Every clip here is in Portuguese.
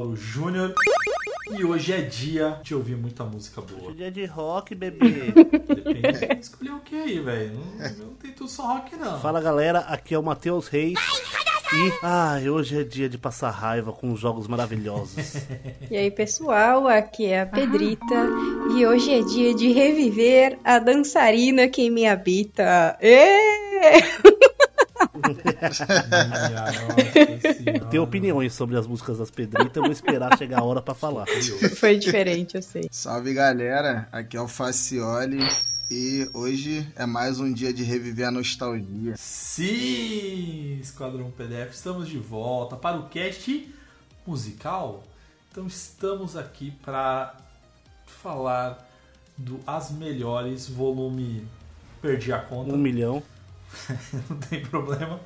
É Mauro Júnior e hoje é dia de ouvir muita música boa. Dia de rock, bebê. Depende. Escolher o que aí, velho? Não, não tem tudo só rock, não. Fala galera, aqui é o Matheus Reis. E, ai, hoje é dia de passar raiva com jogos maravilhosos. E aí, pessoal, aqui é a Pedrita e hoje é dia de reviver a dançarina que me habita. Ê! Tenho opiniões sobre as músicas das Pedritas, eu vou esperar chegar a hora pra falar. Foi diferente, eu sei. Salve galera, aqui é o Facioli e hoje é mais um dia de reviver a nostalgia. Sim, Esquadrão PDF, estamos de volta para o cast musical. Então estamos aqui para falar do As Melhores, volume Perdi a conta. Um milhão. não tem problema.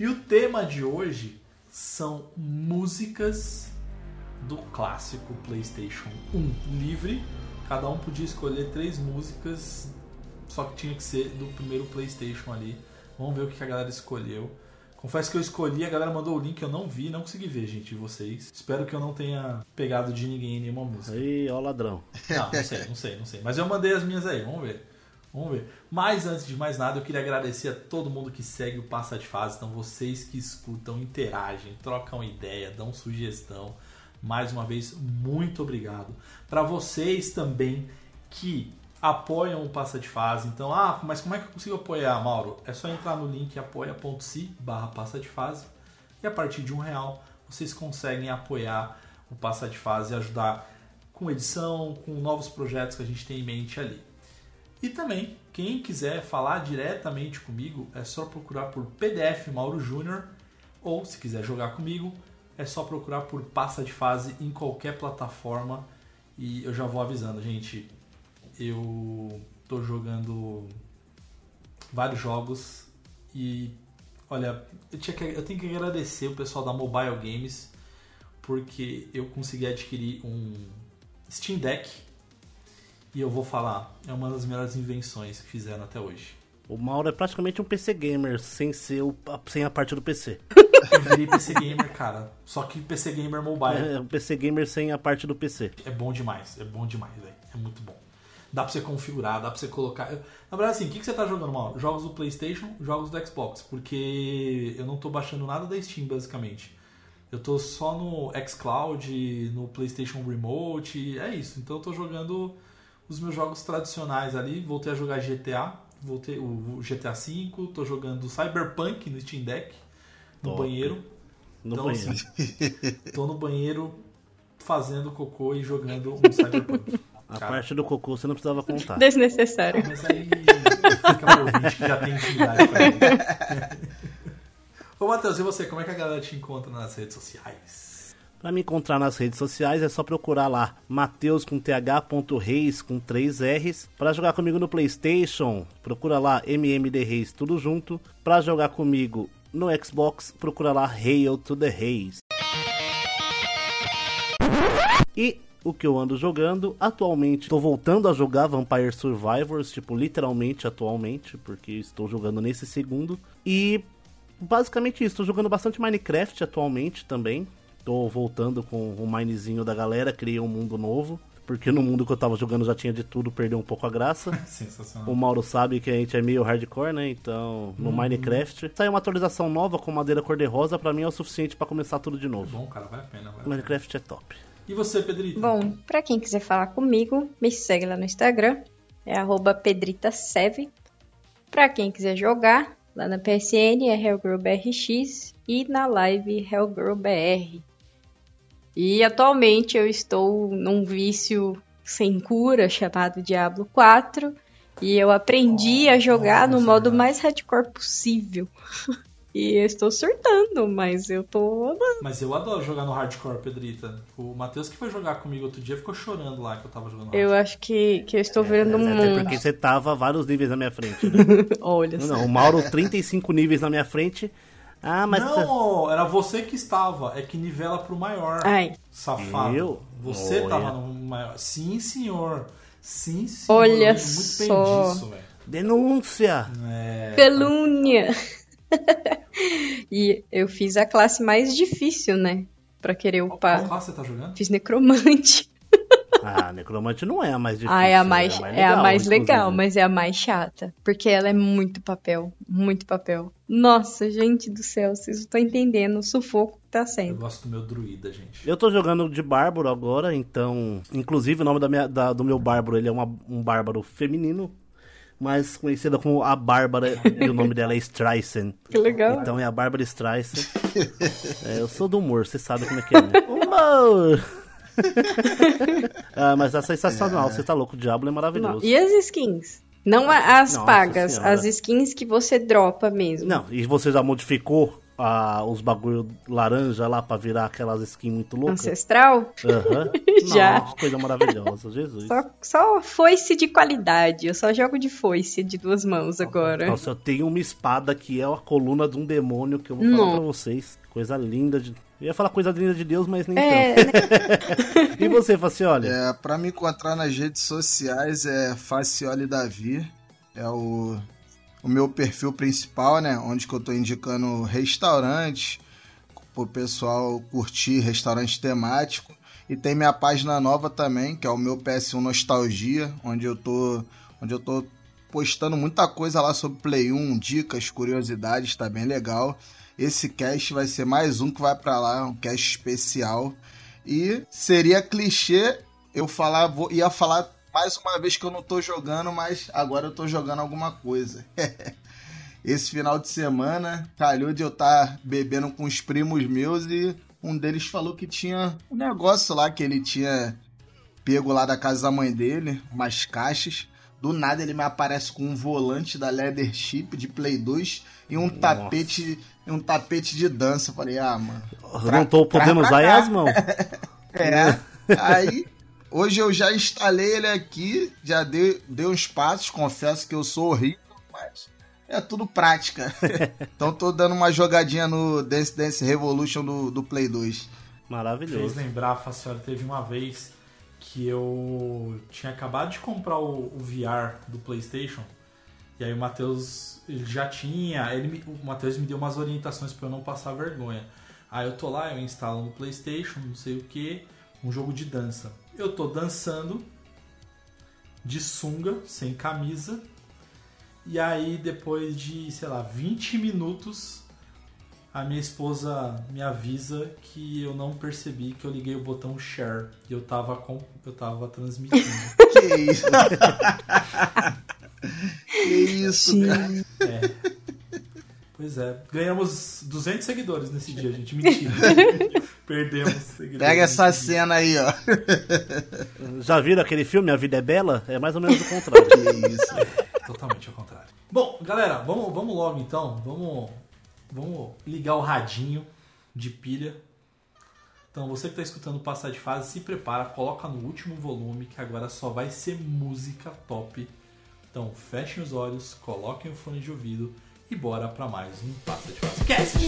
E o tema de hoje são músicas do clássico PlayStation 1 livre. Cada um podia escolher três músicas, só que tinha que ser do primeiro PlayStation ali. Vamos ver o que a galera escolheu. Confesso que eu escolhi, a galera mandou o link, eu não vi, não consegui ver, gente, de vocês. Espero que eu não tenha pegado de ninguém em nenhuma música. Aí, ó, ladrão. Não, não sei, não sei, não sei. Mas eu mandei as minhas aí, vamos ver. Vamos ver. Mas antes de mais nada, eu queria agradecer a todo mundo que segue o Passa de Fase. Então, vocês que escutam, interagem, trocam ideia, dão sugestão. Mais uma vez, muito obrigado. Para vocês também que apoiam o Passa de Fase. Então, ah, mas como é que eu consigo apoiar, Mauro? É só entrar no link apoia.se barra Passa de Fase. E a partir de um real, vocês conseguem apoiar o Passa de Fase e ajudar com edição, com novos projetos que a gente tem em mente ali. E também, quem quiser falar diretamente comigo, é só procurar por PDF Mauro Júnior, ou se quiser jogar comigo, é só procurar por Passa de Fase em qualquer plataforma. E eu já vou avisando, gente, eu tô jogando vários jogos e olha, eu, tinha que, eu tenho que agradecer o pessoal da Mobile Games porque eu consegui adquirir um Steam Deck e eu vou falar, é uma das melhores invenções que fizeram até hoje. O Mauro é praticamente um PC gamer, sem, ser o, sem a parte do PC. Eu virei PC Gamer, cara. Só que PC Gamer Mobile. É um PC gamer sem a parte do PC. É bom demais, é bom demais, velho. É muito bom. Dá pra você configurar, dá pra você colocar. Na verdade, assim, o que, que você tá jogando, Mauro? Jogos do PlayStation, jogos do Xbox. Porque eu não tô baixando nada da Steam, basicamente. Eu tô só no Xcloud, no PlayStation Remote, é isso. Então eu tô jogando os meus jogos tradicionais ali. Voltei a jogar GTA, voltei o GTA V, tô jogando Cyberpunk no Steam Deck, no Top. banheiro. No Então, banheiro. assim, tô no banheiro fazendo cocô e jogando um Cyberpunk. A Cara, parte do cocô você não precisava contar. Desnecessário. mas aí fica pro ouvinte que já tem intimidade com ele. Ô Matheus, e você? Como é que a galera te encontra nas redes sociais? Pra me encontrar nas redes sociais é só procurar lá Mateus com th.reis com 3 R's. Pra jogar comigo no PlayStation, procura lá MMD Reis tudo junto. Pra jogar comigo no Xbox, procura lá Hail to the Reis. E o que eu ando jogando, atualmente tô voltando a jogar Vampire Survivors, tipo, literalmente atualmente, porque estou jogando nesse segundo. E basicamente isso, tô jogando bastante Minecraft atualmente também. Tô voltando com o minezinho da galera, criei um mundo novo. Porque no mundo que eu tava jogando já tinha de tudo, perdeu um pouco a graça. Sensacional. O Mauro sabe que a gente é meio hardcore, né? Então, no Minecraft. Saiu uma atualização nova com madeira cor-de-rosa, pra mim é o suficiente pra começar tudo de novo. Bom, cara, vale a pena. Vale a pena. Minecraft é top. E você, Pedrito? Bom, pra quem quiser falar comigo, me segue lá no Instagram, é arroba pedritasev. Pra quem quiser jogar, lá na PSN é HellgirlBRX e na live HellgirlBR. E atualmente eu estou num vício sem cura chamado Diablo 4 e eu aprendi a jogar no nossa, modo verdade. mais hardcore possível. e eu estou surtando, mas eu tô Mas eu adoro jogar no hardcore, Pedrita. O Matheus que foi jogar comigo outro dia ficou chorando lá que eu tava jogando Eu acho que, que eu estou virando um Até monstro. porque você tava vários níveis na minha frente. Né? Olha não, só. não, o Mauro 35 níveis na minha frente. Ah, mas. Não, era você que estava. É que nivela pro maior. Ai, Safado. Eu? Você Olha. tava no maior. Sim, senhor. Sim, senhor. Olha muito só. bem disso. Denúncia! É, calúnia. e eu fiz a classe mais difícil, né? Pra querer Qual upar. classe você tá jogando? Fiz necromante. Ah, necromante não é a mais difícil. Ah, é a mais, é a mais legal, inclusive. mas é a mais chata. Porque ela é muito papel. Muito papel. Nossa, gente do céu, vocês não estão entendendo o sufoco que tá Eu sendo. gosto do meu druida, gente. Eu tô jogando de bárbaro agora, então. Inclusive o nome da minha, da- do meu bárbaro ele é uma- um bárbaro feminino, mas conhecida como a Bárbara, e o nome dela é Streisand. Que legal. Então é a Bárbara Streisand. É, eu sou do humor, você sabe como é que é, né? Humor! ah, mas é sensacional, você tá louco, o Diablo é maravilhoso. E as skins? Não as Nossa pagas, Senhora. as skins que você dropa mesmo. Não, e você já modificou ah, os bagulho laranja lá pra virar aquelas skins muito loucas? Ancestral? Aham. Já. Nossa, coisa maravilhosa, Jesus. Só, só foice de qualidade. Eu só jogo de foice de duas mãos agora. Nossa, eu tenho uma espada que é a coluna de um demônio que eu vou falar Não. pra vocês. Coisa linda de. Eu ia falar coisa linda de Deus, mas nem É, tanto. E você, Facioli? É, pra me encontrar nas redes sociais é Facioli Davi. É o, o meu perfil principal, né? Onde que eu tô indicando restaurantes pro pessoal curtir restaurante temático. E tem minha página nova também, que é o meu PS1 Nostalgia, onde eu tô, onde eu tô postando muita coisa lá sobre Play 1, dicas, curiosidades, tá bem legal. Esse cast vai ser mais um que vai pra lá, um cast especial. E seria clichê eu falar, vou, ia falar mais uma vez que eu não tô jogando, mas agora eu tô jogando alguma coisa. Esse final de semana, calhou de eu estar bebendo com os primos meus e um deles falou que tinha um negócio lá que ele tinha pego lá da casa da mãe dele, umas caixas. Do nada ele me aparece com um volante da Leathership de Play 2 e um tapete, um tapete de dança. Eu falei, ah, mano. Não tô podendo pra usar cá. as mãos. É. Aí, hoje eu já instalei ele aqui, já dei, dei uns passos, confesso que eu sou horrível, mas é tudo prática. então tô dando uma jogadinha no Dance Dance Revolution do, do Play 2. Fez Maravilhoso. lembrar, Facioli, teve uma vez que eu tinha acabado de comprar o, o VR do PlayStation. E aí o Matheus ele já tinha. Ele me- o Matheus me deu umas orientações pra eu não passar vergonha. Aí eu tô lá, eu instalo no PlayStation, não sei o que, um jogo de dança. Eu tô dançando de sunga, sem camisa. E aí depois de, sei lá, 20 minutos, a minha esposa me avisa que eu não percebi que eu liguei o botão share e eu tava com eu tava transmitindo. Que isso? que isso, cara? É. Pois é, ganhamos 200 seguidores nesse dia, gente. Mentira. Perdemos seguidores. Pega essa cena aí, ó. Já viram aquele filme A Vida é Bela? É mais ou menos o contrário. Que isso. Totalmente ao contrário. Bom, galera, vamos, vamos logo então. Vamos, vamos ligar o radinho de pilha. Então, você que está escutando o Passar de Fase, se prepara, coloca no último volume, que agora só vai ser música top. Então, fechem os olhos, coloquem o fone de ouvido e bora para mais um Passa de Fase. Cast!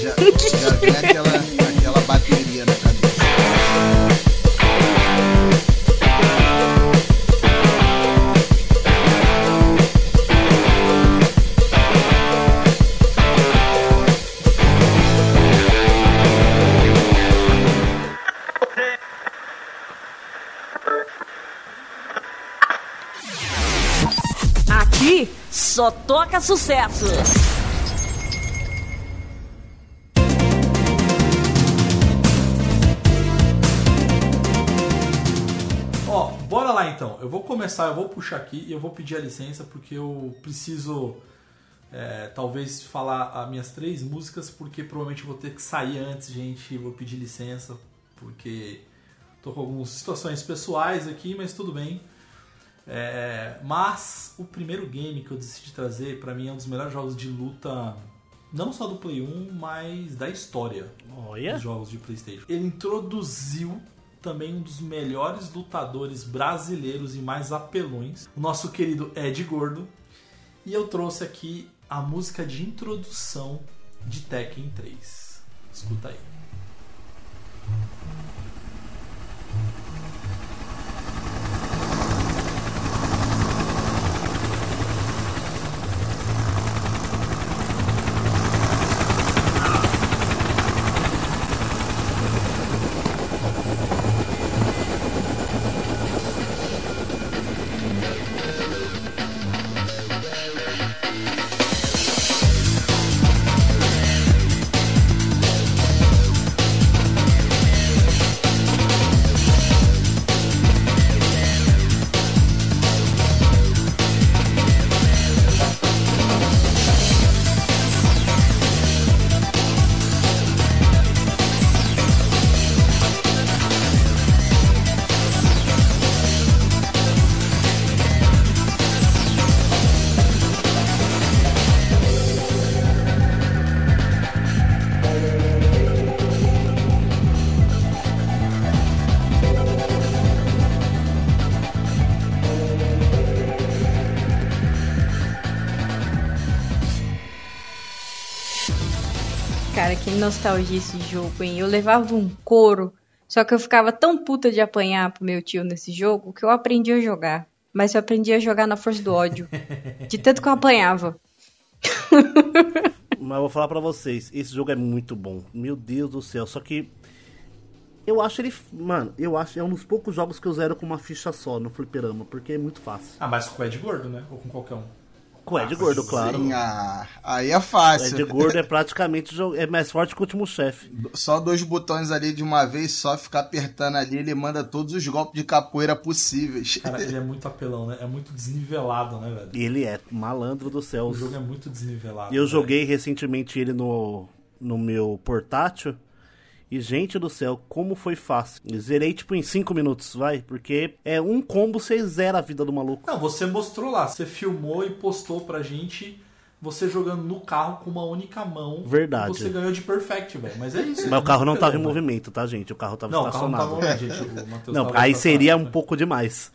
Já, já vem aquela, aquela bateria na cabeça. Só toca sucesso. Ó, bora lá então. Eu vou começar, eu vou puxar aqui e eu vou pedir a licença porque eu preciso é, talvez falar as minhas três músicas porque provavelmente eu vou ter que sair antes, gente. Vou pedir licença porque tô com algumas situações pessoais aqui, mas tudo bem. É, mas o primeiro game que eu decidi trazer pra mim é um dos melhores jogos de luta, não só do Play 1, mas da história Olha. dos jogos de PlayStation. Ele introduziu também um dos melhores lutadores brasileiros e mais apelões, o nosso querido Ed Gordo. E eu trouxe aqui a música de introdução de Tekken 3. Escuta aí. Nostalgia esse jogo, hein? Eu levava um couro, só que eu ficava tão puta de apanhar pro meu tio nesse jogo que eu aprendi a jogar. Mas eu aprendi a jogar na força do ódio. De tanto que eu apanhava. Mas eu vou falar pra vocês, esse jogo é muito bom. Meu Deus do céu, só que eu acho ele, mano, eu acho é um dos poucos jogos que eu zero com uma ficha só no fliperama, porque é muito fácil. Ah, mas com o Ed Gordo, né? Ou com qualquer um. Com o Ed Gordo, claro. Sim, ah, aí é O fácil. Ed Gordo é praticamente é mais forte que o último chefe. Só dois botões ali de uma vez, só ficar apertando ali, ele manda todos os golpes de capoeira possíveis. Cara, ele é muito apelão, né? É muito desnivelado, né, velho? Ele é malandro do céu. O jogo é muito desnivelado. Eu velho. joguei recentemente ele no, no meu portátil. E, gente do céu, como foi fácil. Zerei, tipo, em 5 minutos, vai. Porque é um combo, você zera a vida do maluco. Não, você mostrou lá, você filmou e postou pra gente você jogando no carro com uma única mão. Verdade. Você ganhou de perfect, velho. Mas é isso. Mas o carro não tava em movimento, tá, gente? O carro tava Não, o carro não estacionado. tava gente. O Não, tava aí seria estacionado. um pouco demais.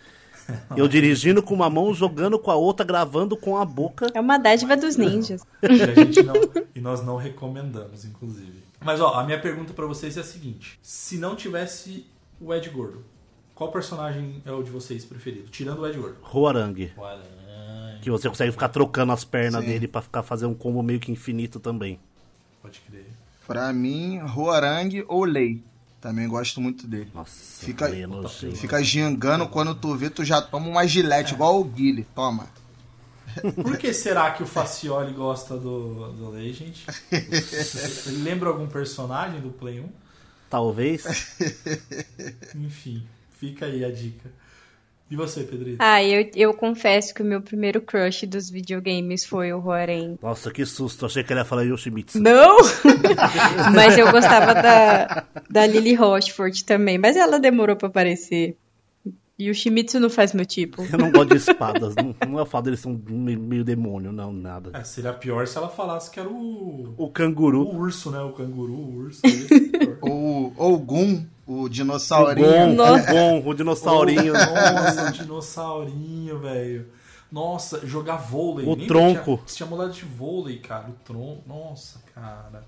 Eu dirigindo com uma mão, jogando com a outra, gravando com a boca. É uma dádiva dos ninjas. E, a gente não- e nós não recomendamos, inclusive. Mas ó, a minha pergunta pra vocês é a seguinte: se não tivesse o Ed Gordo, qual personagem é o de vocês preferido? Tirando o Ed Gordo. Roarang. Que você consegue ficar trocando as pernas Sim. dele pra ficar fazer um combo meio que infinito também. Pode crer. Pra mim, Roarang ou Lei. Também gosto muito dele. Nossa, Fica- nojento. Fica gingando, quando tu vê, tu já toma uma gilete, igual o Guile. Toma. Por que será que o Facioli gosta do, do Legend? Ele lembra algum personagem do Play 1? Talvez. Enfim, fica aí a dica. E você, Pedrito? Ah, eu, eu confesso que o meu primeiro crush dos videogames foi o Roaren. Nossa, que susto. Achei que ele ia falar Yoshimitsu. Não! mas eu gostava da, da Lily Rochford também, mas ela demorou pra aparecer. E o Shimizu não faz meu tipo. Eu não gosto de espadas. não, não é o fato deles são meio, meio demônio, não, nada. É, seria pior se ela falasse que era o, O o canguru. urso, né? O canguru, o urso. Esse pior. Ou, ou Gun, o O dinossaurinho. Gon, Nossa. o Gon, o dinossaurinho. Nossa, o dinossaurinho, velho. Nossa, jogar vôlei. O Nem tronco. Tinha, tinha modalidade de vôlei, cara. O tronco. Nossa, cara.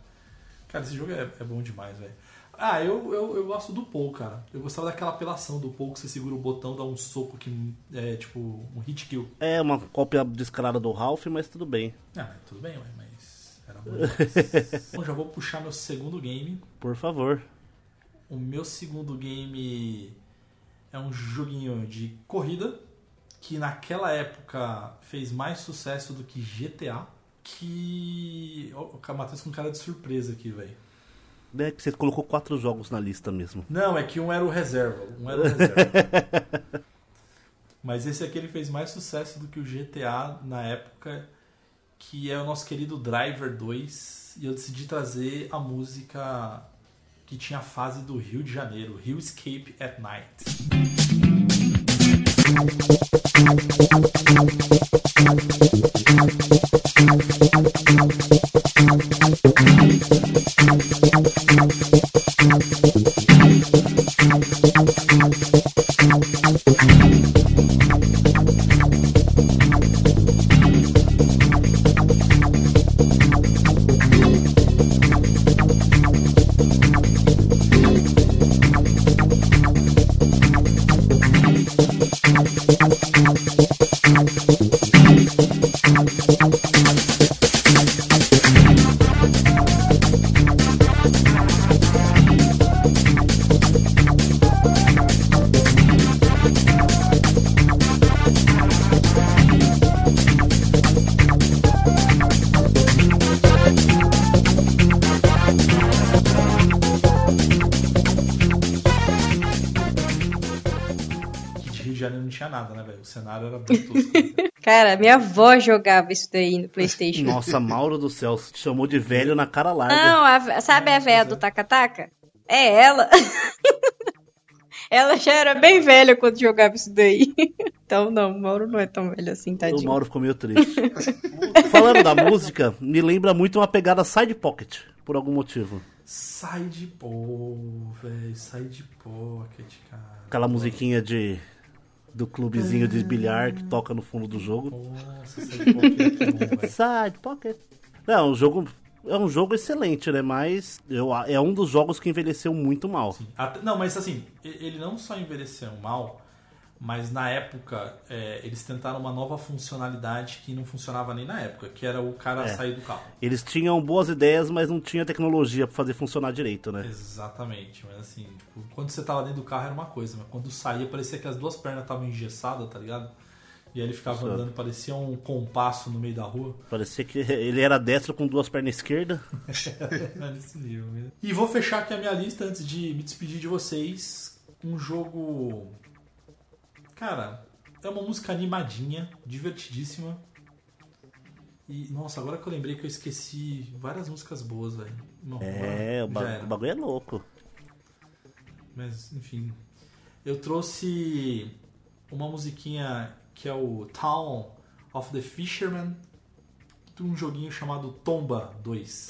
Cara, esse jogo é, é bom demais, velho. Ah, eu, eu, eu gosto do Paul, cara. Eu gostava daquela apelação do Paul que você segura o botão, dá um soco que é tipo um hit kill. É uma cópia descarada do Ralph, mas tudo bem. Ah, mas tudo bem, ué, mas era bom demais. Bom, já vou puxar meu segundo game. Por favor. O meu segundo game é um joguinho de corrida que naquela época fez mais sucesso do que GTA, que. Ó, O Matheus com cara de surpresa aqui, velho. Né, que você colocou quatro jogos na lista mesmo. Não, é que um era o reserva. Um era o reserva. Mas esse aqui ele fez mais sucesso do que o GTA na época, que é o nosso querido Driver 2. E eu decidi trazer a música que tinha a fase do Rio de Janeiro, Rio Escape at Night. Que era bem tosco. Cara, minha avó jogava isso daí no Playstation. Nossa, Mauro do céu, te chamou de velho na cara larga. Não, a- sabe a véia do Takataka? É ela. ela já era bem velha quando jogava isso daí. Então, não, o Mauro não é tão velho assim, O tadinho. Mauro ficou meio triste. Falando da música, me lembra muito uma pegada side pocket, por algum motivo. sai de pô, velho. Sai de pocket, cara. Aquela musiquinha de do clubezinho de bilhar que toca no fundo do jogo. Nossa, sai de pocket é. Side pocket. Não, o jogo é um jogo excelente, né? Mas eu, é um dos jogos que envelheceu muito mal. Até- não, mas assim, ele não só envelheceu mal, mas na época é, eles tentaram uma nova funcionalidade que não funcionava nem na época, que era o cara É. sair do carro. Eles tinham boas ideias, mas não tinha tecnologia pra fazer funcionar direito, né? Exatamente, mas assim, quando você tava dentro do carro era uma coisa, mas quando saía parecia que as duas pernas estavam engessadas, tá ligado? E aí ele ficava andando, parecia um compasso no meio da rua. Parecia que ele era destro com duas pernas esquerdas. É nesse nível mesmo. E vou fechar aqui a minha lista antes de me despedir de vocês. Um jogo. Cara, é uma música animadinha, divertidíssima. E, nossa, agora que eu lembrei que eu esqueci várias músicas boas, velho. É, o, ba- o bagulho é louco. Mas, enfim. Eu trouxe uma musiquinha que é o Town of the Fisherman, de um joguinho chamado Tomba 2.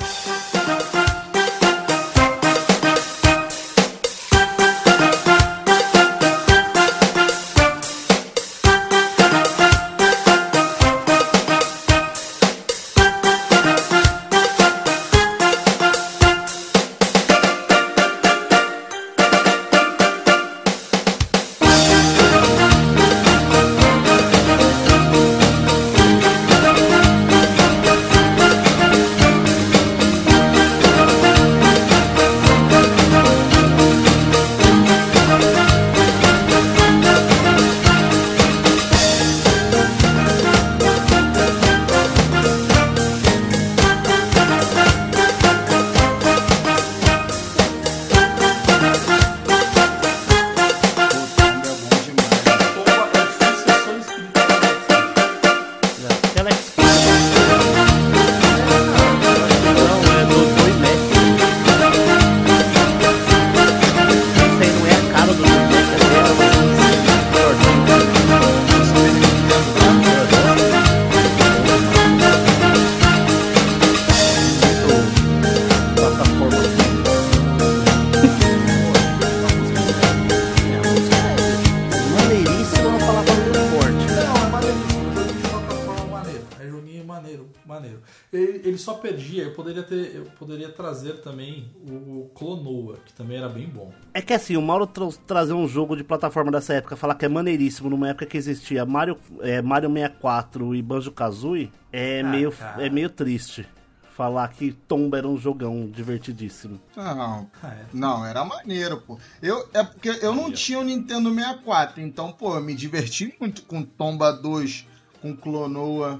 Assim, o Mauro tra- trazer um jogo de plataforma dessa época, falar que é maneiríssimo numa época que existia Mario, é, Mario 64 e Banjo Kazooie, é, Ah, meio, cara. é meio triste. falar que Tomba era um jogão divertidíssimo. Não, Ah, é. não, era maneiro, pô. Eu, é porque eu não tinha o Nintendo 64, então, pô, eu me diverti muito com Tomba 2, com Clonoa.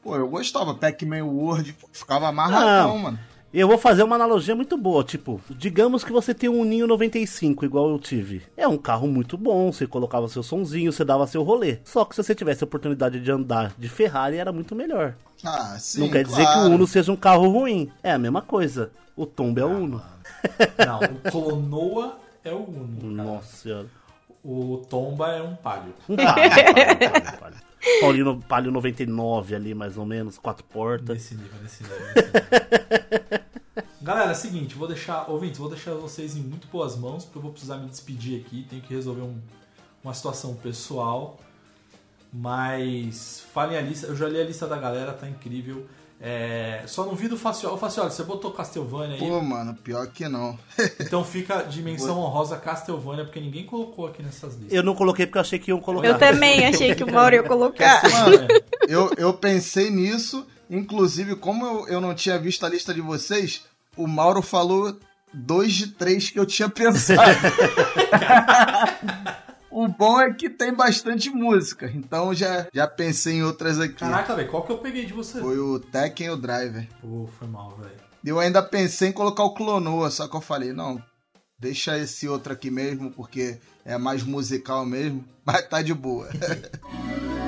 Pô, eu gostava. Pac-Man World, pô, ficava amarradão, Não. mano. Eu vou fazer uma analogia muito boa, tipo, digamos que você tem um Ninho 95, igual eu tive. É um carro muito bom, você colocava seu sonzinho, você dava seu rolê. Só que se você tivesse a oportunidade de andar de Ferrari, era muito melhor. Ah, sim, Não quer dizer que claro. o Uno seja um carro ruim. É a mesma coisa. O Tomba é o Uno. Não, o Clonoa é o Uno. cara. Nossa senhora. O Tomba é um palio. Um palio, um palio, um palio, um palio. Paulino, Palio 99 ali, mais ou menos, quatro portas. Nesse nível, nesse nível. Nesse nível. Galera, é o seguinte, vou deixar, ouvintes, vou deixar vocês em muito boas mãos, porque eu vou precisar me despedir aqui, tenho que resolver um- uma situação pessoal. Mas falem a lista, eu já li a lista da galera, tá incrível. É, só não vi do Facioli. Ô, Facioli, você botou Castlevania aí, Pô, mano, pior que não. então fica dimensão honrosa Castlevania, porque ninguém colocou aqui nessas listas. Eu não coloquei porque eu achei que iam colocar. Eu também achei que o Mauro ia colocar. Castlevania. Eu, eu pensei nisso, inclusive, como eu, eu não tinha visto a lista de vocês, o Mauro falou dois de três que eu tinha pensado. O bom é que tem bastante música, então já, já pensei em outras aqui. Caraca, velho, qual que eu peguei de você? Foi o Tekken e o Driver. Pô, foi mal, velho. Eu ainda pensei em colocar o Clonoa, só que eu falei, não, deixa esse outro aqui mesmo, porque é mais musical mesmo, mas tá de boa.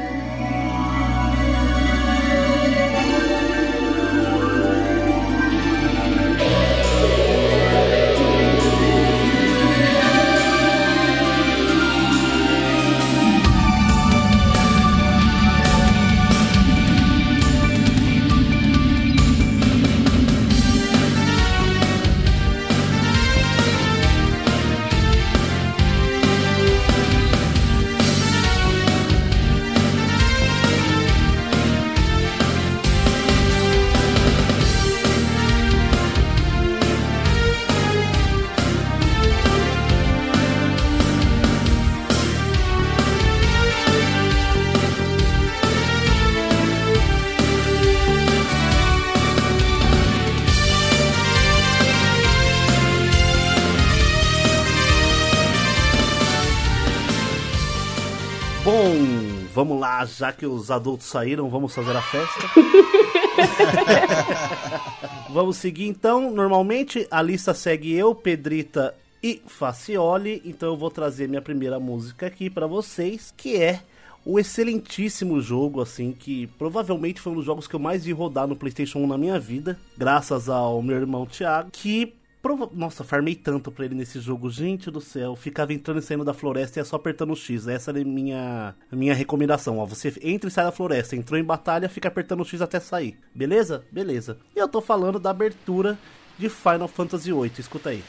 lá, já que os adultos saíram, vamos fazer a festa. vamos seguir então. Normalmente a lista segue eu, Pedrita e Facioli, então eu vou trazer minha primeira música aqui pra vocês, que é o excelentíssimo jogo, assim, que provavelmente foi um dos jogos que eu mais vi rodar no PlayStation 1 na minha vida, graças ao meu irmão Thiago, que prova- Nossa, farmei tanto pra ele nesse jogo, gente do céu. Ficava entrando e saindo da floresta e é só apertando o X. Essa é a minha, minha recomendação, ó. Você entra e sai da floresta, entrou em batalha, fica apertando o X até sair. Beleza? Beleza. E eu tô falando da abertura de Final Fantasy VIII. Escuta aí.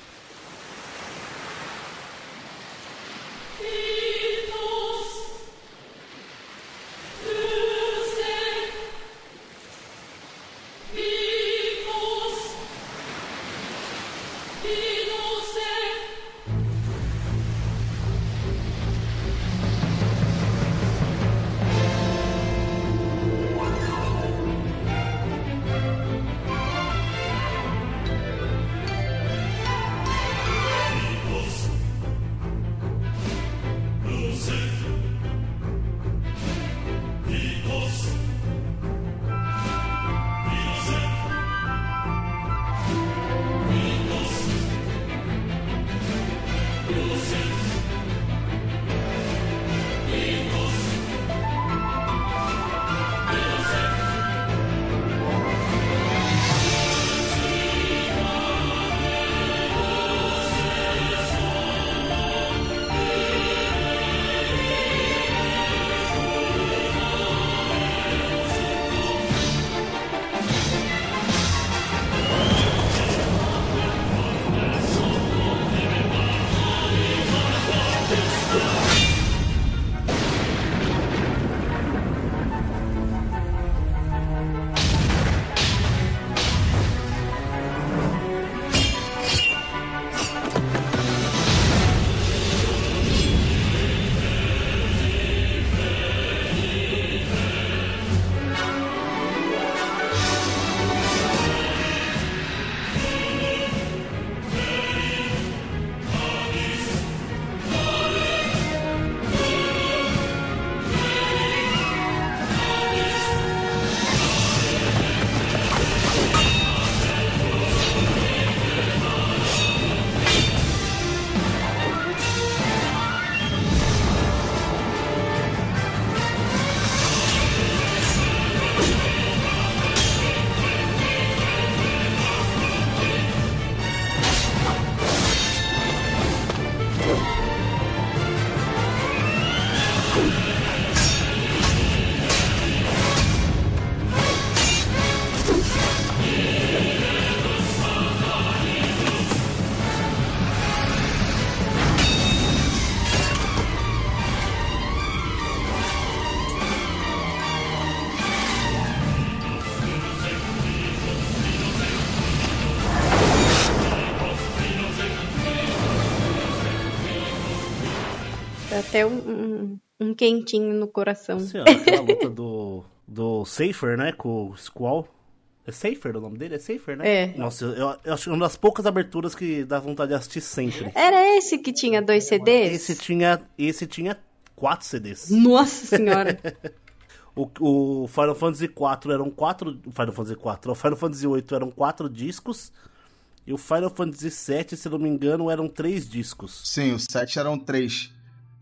Um, quentinho no coração. Assim, ó, aquela luta do, do Safer, né? Com o Squall. É Safer o nome dele? É Safer, né? É. Nossa, eu, eu acho que é uma das poucas aberturas que dá vontade de assistir sempre. Era esse que tinha dois CDs? Esse tinha, esse tinha quatro CDs. Nossa senhora. O, o Final Fantasy IV eram quatro. O Final Fantasy IV, o Final Fantasy VIII eram quatro discos. E o Final Fantasy VII, se não me engano, eram três discos. Sim, os sete eram três.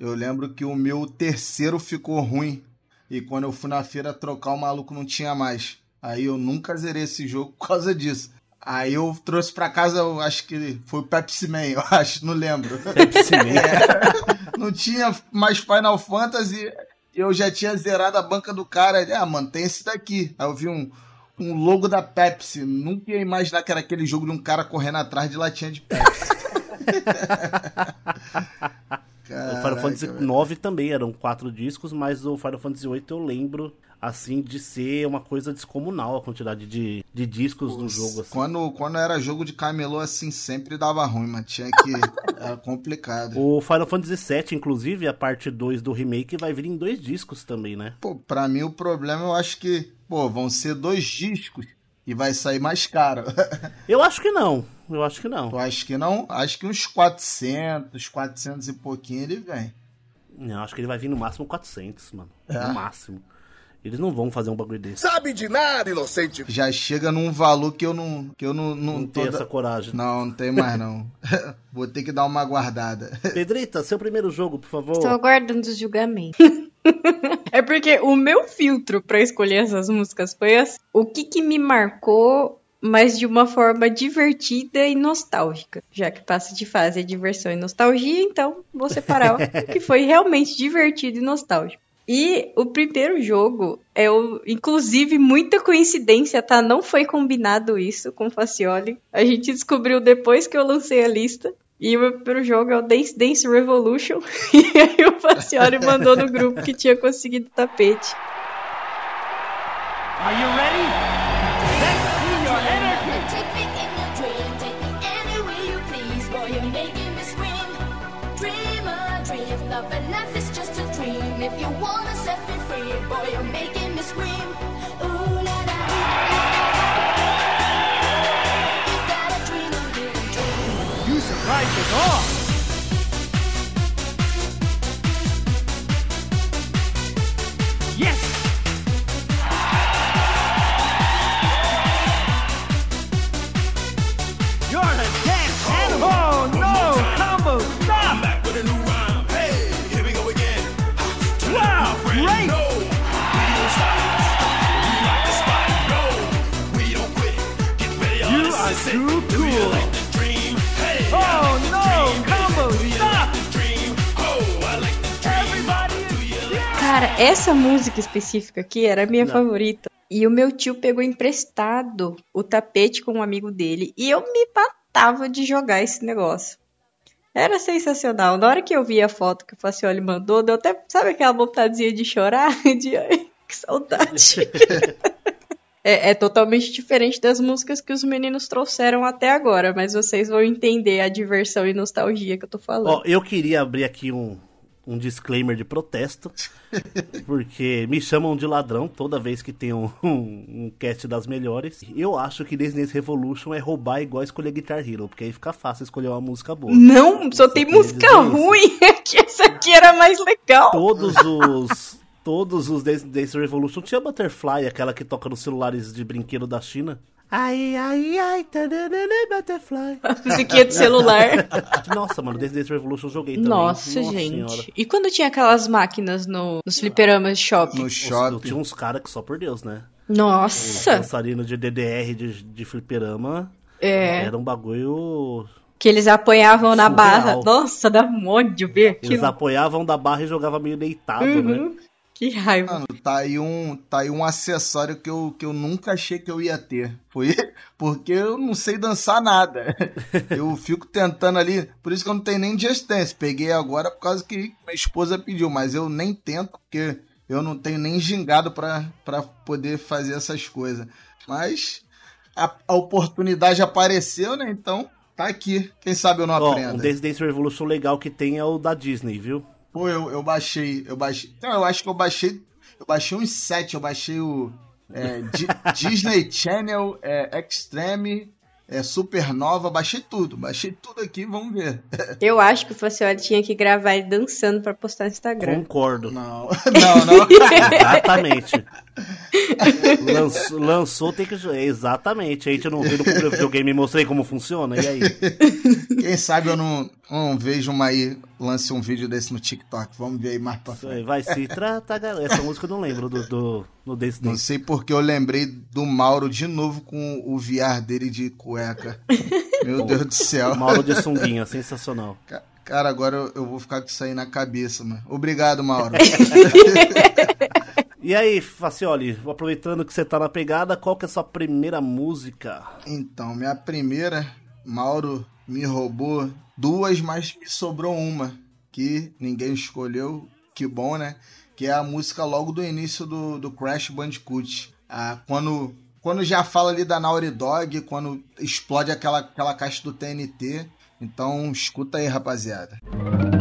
Eu lembro que o meu terceiro ficou ruim. E quando eu fui na feira trocar, o maluco não tinha mais. Aí eu nunca zerei esse jogo por causa disso. Aí eu trouxe pra casa, eu acho que foi o Pepsi Man, eu acho, não lembro. Pepsi Man. É, não tinha mais Final Fantasy, eu já tinha zerado a banca do cara. Ele, ah, mano, tem esse daqui. Aí eu vi um, um logo da Pepsi. Nunca ia imaginar que era aquele jogo de um cara correndo atrás de latinha de Pepsi. Final Fantasy IX também eram quatro discos, mas o Final Fantasy VIII eu lembro assim, de ser uma coisa descomunal a quantidade de, de discos do jogo. Assim. Quando, quando era jogo de camelô, assim, sempre dava ruim, mas tinha que... era complicado. O Final Fantasy VII, inclusive, a parte 2 do remake vai vir em dois discos também, né? Pô, pra mim o problema eu acho que, pô, vão ser dois discos e vai sair mais caro. eu acho que não. Eu acho que não. Eu acho que não. Acho que uns 400, 400 e pouquinho ele vem. Não, acho que ele vai vir no máximo 400, mano. É. No máximo. Eles não vão fazer um bagulho desse. Sabe de nada, inocente. Já chega num valor que eu não. Que eu não, não, não tenho essa coragem. Não, não tem mais não. Vou ter que dar uma guardada. Pedrita, seu primeiro jogo, por favor. Estou aguardando os julgamentos. é porque o meu filtro para escolher essas músicas foi assim, o que, que me marcou mas de uma forma divertida e nostálgica. Já que passa de fase a diversão e nostalgia, então vou separar o que foi realmente divertido e nostálgico. E o primeiro jogo é o, inclusive, muita coincidência, tá? Não foi combinado isso com o Facioli. A gente descobriu depois que eu lancei a lista. E o primeiro jogo é o Dance Dance Revolution. E aí o Facioli mandou no grupo que tinha conseguido o tapete. Are you ready? Cara, essa música específica aqui era a minha Não. favorita. E o meu tio pegou emprestado o tapete com um amigo dele. E eu me matava de jogar esse negócio. Era sensacional. Na hora que eu vi a foto que o Facioli mandou, deu até, sabe aquela vontadezinha de chorar? De, ai, que saudade. é, é, totalmente diferente das músicas que os meninos trouxeram até agora, mas vocês vão entender a diversão e nostalgia que eu tô falando. Ó, eu queria abrir aqui um, um disclaimer de protesto, porque me chamam de ladrão toda vez que tem um, um, um cast das melhores. Eu acho que Disney's Revolution é roubar igual escolher Guitar Hero, porque aí fica fácil escolher uma música boa. Não, só tem música ruim, que essa aqui era mais legal. Todos os todos os Dance Revolution tinha Butterfly, aquela que toca nos celulares de brinquedo da China. Ai, ai, ai, butterfly. A musiquinha de celular. Nossa, mano, desde Dance Revolution eu joguei também. Nossa, Nossa gente. Senhora. E quando tinha aquelas máquinas no, nos fliperamas de shopping? No shopping. Tinha uns caras que só por Deus, né? Nossa. Os dançarinos de DDR de, de fliperama. É. Era um bagulho que eles apoiavam na barra. Nossa, dá um monte de ver. Eles apoiavam da barra e jogavam meio deitado, né? uhum. né? Que raiva. Mano, tá aí um, tá aí um acessório que eu, que eu nunca achei que eu ia ter. Foi porque eu não sei dançar nada. Eu fico tentando ali, por isso que eu não tenho nem Just Dance. Peguei agora por causa que minha esposa pediu, mas eu nem tento porque eu não tenho nem gingado para poder fazer essas coisas. Mas a, a, oportunidade apareceu, né? Então tá aqui. Quem sabe eu não Ó, aprendo. Um Dance Dance Revolution legal que tem é o da Disney, viu? Pô, eu, eu baixei, eu baixei. Não, eu acho que eu baixei. Eu baixei uns sete, eu baixei o é, Di- Disney Channel, é, Extreme, é, Supernova, baixei tudo, baixei tudo aqui, vamos ver. Eu acho que o Facioli tinha que gravar ele dançando pra postar no Instagram. Concordo. Não, não, não. Exatamente. Lançou, lançou, tem que. Exatamente. A gente não viu no primeiro videogame e mostrei como funciona. E aí? Quem sabe eu não, não vejo uma aí, lance um vídeo desse no TikTok. Vamos ver aí mais pra Isso frente. aí Vai se tratar, galera. Essa música eu não lembro do, do, no Dance Não sei porque eu lembrei do Mauro de novo com o VR dele de cueca. Meu Deus do céu. Mauro de sunguinha, sensacional. Ca- Cara, agora eu, eu vou ficar com isso aí na cabeça, mano. Obrigado, Mauro. E aí, Facioli, aproveitando que você tá na pegada, qual que é a sua primeira música? Então, minha primeira, Mauro me roubou duas, mas me sobrou uma que ninguém escolheu. Que bom, né? Que é a música logo do início do, do Crash Bandicoot. Ah, quando, quando já fala ali da Naughty Dog, quando explode aquela, aquela caixa do TNT. Então, escuta aí, rapaziada. Cara,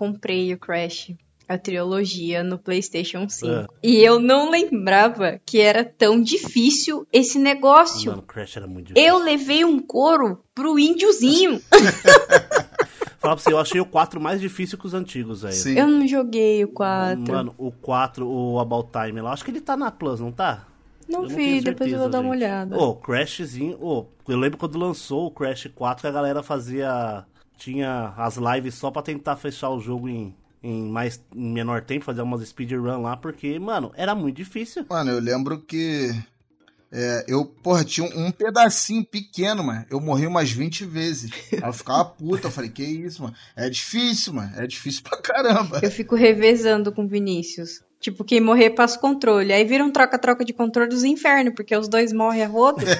comprei o Crash, a trilogia, no PlayStation 5. É. E eu não lembrava que era tão difícil esse negócio. Mano, Crash era muito difícil. Eu levei um couro pro índiozinho. Fala pra você, eu achei o 4 mais difícil que os antigos, velho. Sim. Eu não joguei o 4. Mano, o 4, o About Time lá, acho que ele tá na Plus, não tá? não Eu vi, depois eu vou dar uma olhada. Ô, Crashzinho, ô, eu lembro quando lançou o Crash 4 que a galera fazia. Tinha as lives só pra tentar fechar o jogo em, em mais em menor tempo, fazer umas speedrun lá, porque, mano, era muito difícil. Mano, eu lembro que é, eu, porra, tinha um, um pedacinho pequeno, mano. Eu morri umas 20 vezes. Aí eu ficava puta, eu falei, que isso, mano? É difícil, mano. É difícil pra caramba. Eu fico revezando com o Vinícius. Tipo, quem morrer passa o controle. Aí vira um troca-troca de controle dos infernos, porque os dois morrem a rodo.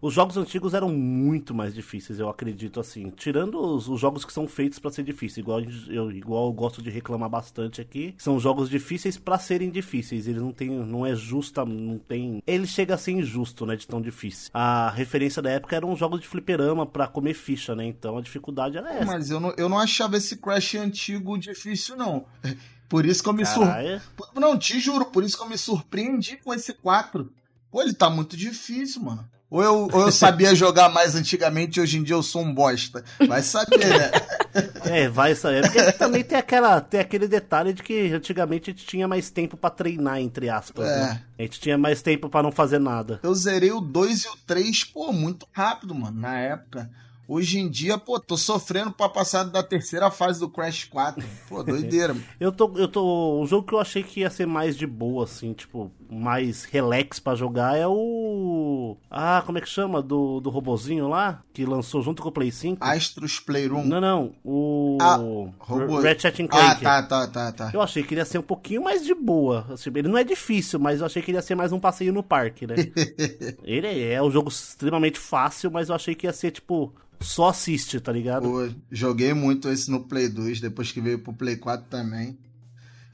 Os jogos antigos eram muito mais difíceis, eu acredito assim. Tirando os, os jogos que são feitos pra ser difíceis, igual eu, igual eu gosto de reclamar bastante aqui, são jogos difíceis pra serem difíceis. Eles não tem, não é justa, não tem. Ele chega a ser injusto, né, de tão difícil. A referência da época eram jogos de fliperama pra comer ficha, né? Então a dificuldade era essa. Mas eu não, eu não achava esse Crash antigo difícil, não. Por isso que eu me surpreendi. Não, te juro, por isso que eu me surpreendi com esse 4. Pô, ele tá muito difícil, mano. Ou eu, ou eu sabia jogar mais antigamente e hoje em dia eu sou um bosta. Vai saber, né? É, vai saber. Porque também tem, aquela, tem aquele detalhe de que antigamente a gente tinha mais tempo pra treinar, entre aspas. É. Né? A gente tinha mais tempo pra não fazer nada. Eu zerei o 2 e o 3, pô, muito rápido, mano, na época. Hoje em dia, pô, tô sofrendo pra passar da terceira fase do Crash 4. Pô, doideira, mano. Eu tô, eu tô. O jogo que eu achei que ia ser mais de boa, assim, tipo, mais relax pra jogar é o. Ah, como é que chama? Do, do robozinho lá? Que lançou junto com o Play 5? Astros Playroom. Não, não. O. Ah, robô. Ratchet Ah, Clank. tá, tá, tá, tá. Eu achei que ele ia ser um pouquinho mais de boa. Assim, ele não é difícil, mas eu achei que ele ia ser mais um passeio no parque, né? ele é, é um jogo extremamente fácil, mas eu achei que ia ser, tipo, só assiste, tá ligado? Pô, joguei muito esse no Play 2, depois que veio pro Play 4 também.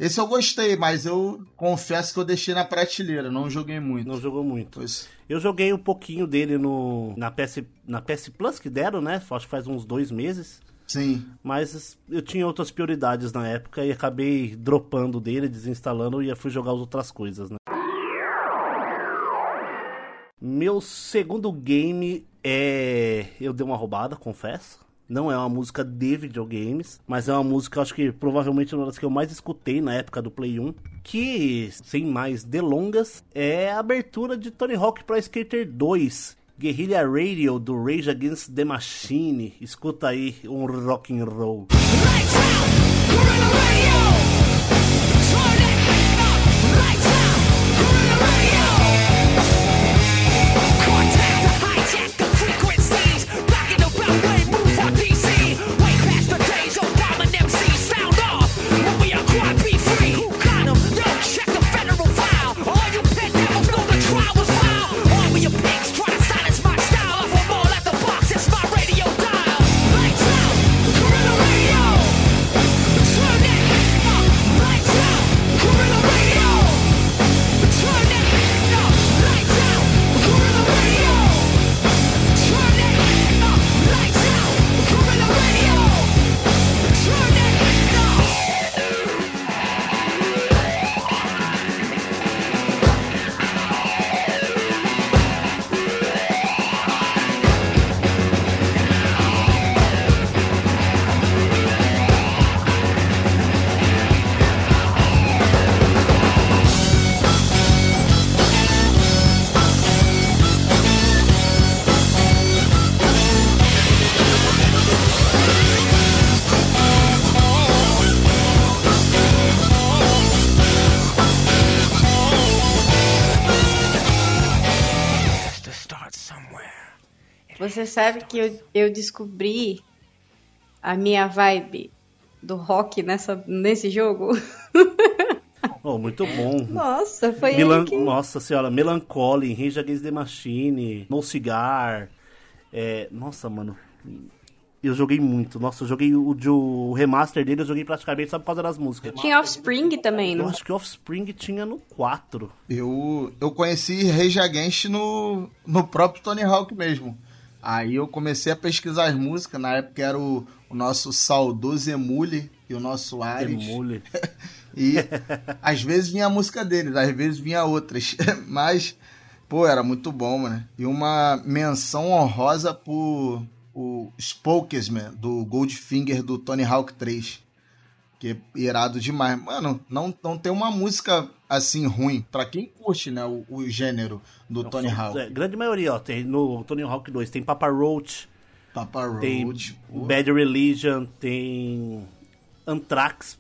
Esse eu gostei, mas eu confesso que eu deixei na prateleira, não joguei muito. Não jogou muito. Pois- Eu joguei um pouquinho dele no na PS, na PS Plus que deram, né? Acho que faz uns dois meses. Sim. Mas eu tinha outras prioridades na época e acabei dropando dele, desinstalando e fui jogar as outras coisas, né? Meu segundo game é. Eu dei uma roubada, confesso. Não é uma música de videogames, mas é uma música, acho que provavelmente uma das que eu mais escutei na época do Play 1. Que, sem mais delongas, é a abertura de Tony Hawk Pro Skater 2. Guerrilla Radio do Rage Against the Machine. Escuta aí um rock and roll. Lights out, Gorilla Radio. Turn it sabe que eu, eu descobri a minha vibe do rock nessa, nesse jogo? Oh, muito bom. Nossa, foi Melan... aí que... Nossa senhora, Melancholy, Rage Against the Machine, No Cigar. É... Nossa, mano. Eu joguei muito. Nossa, eu joguei o, de- o remaster dele, eu joguei praticamente só por causa das músicas. Tinha Offspring também, Eu não? acho que Offspring tinha no 4. Eu, eu conheci Rage Against no, no próprio Tony Hawk mesmo. Aí eu comecei a pesquisar as músicas. Na época era o, o nosso saudoso Emule e o nosso Ares. Emule. E às vezes vinha a música deles, às vezes vinha outras. Mas, pô, era muito bom, mano. E uma menção honrosa pro o Spokesman do Goldfinger do Tony Hawk 3. Que é irado demais. Mano, não, não tem uma música assim ruim. Pra quem curte, né, o, o gênero do Tony Hawk. É, grande maioria, ó. Tem no Tony Hawk 2 tem Papa Roach, Papa tem Roach. pô. Bad Religion, tem Anthrax.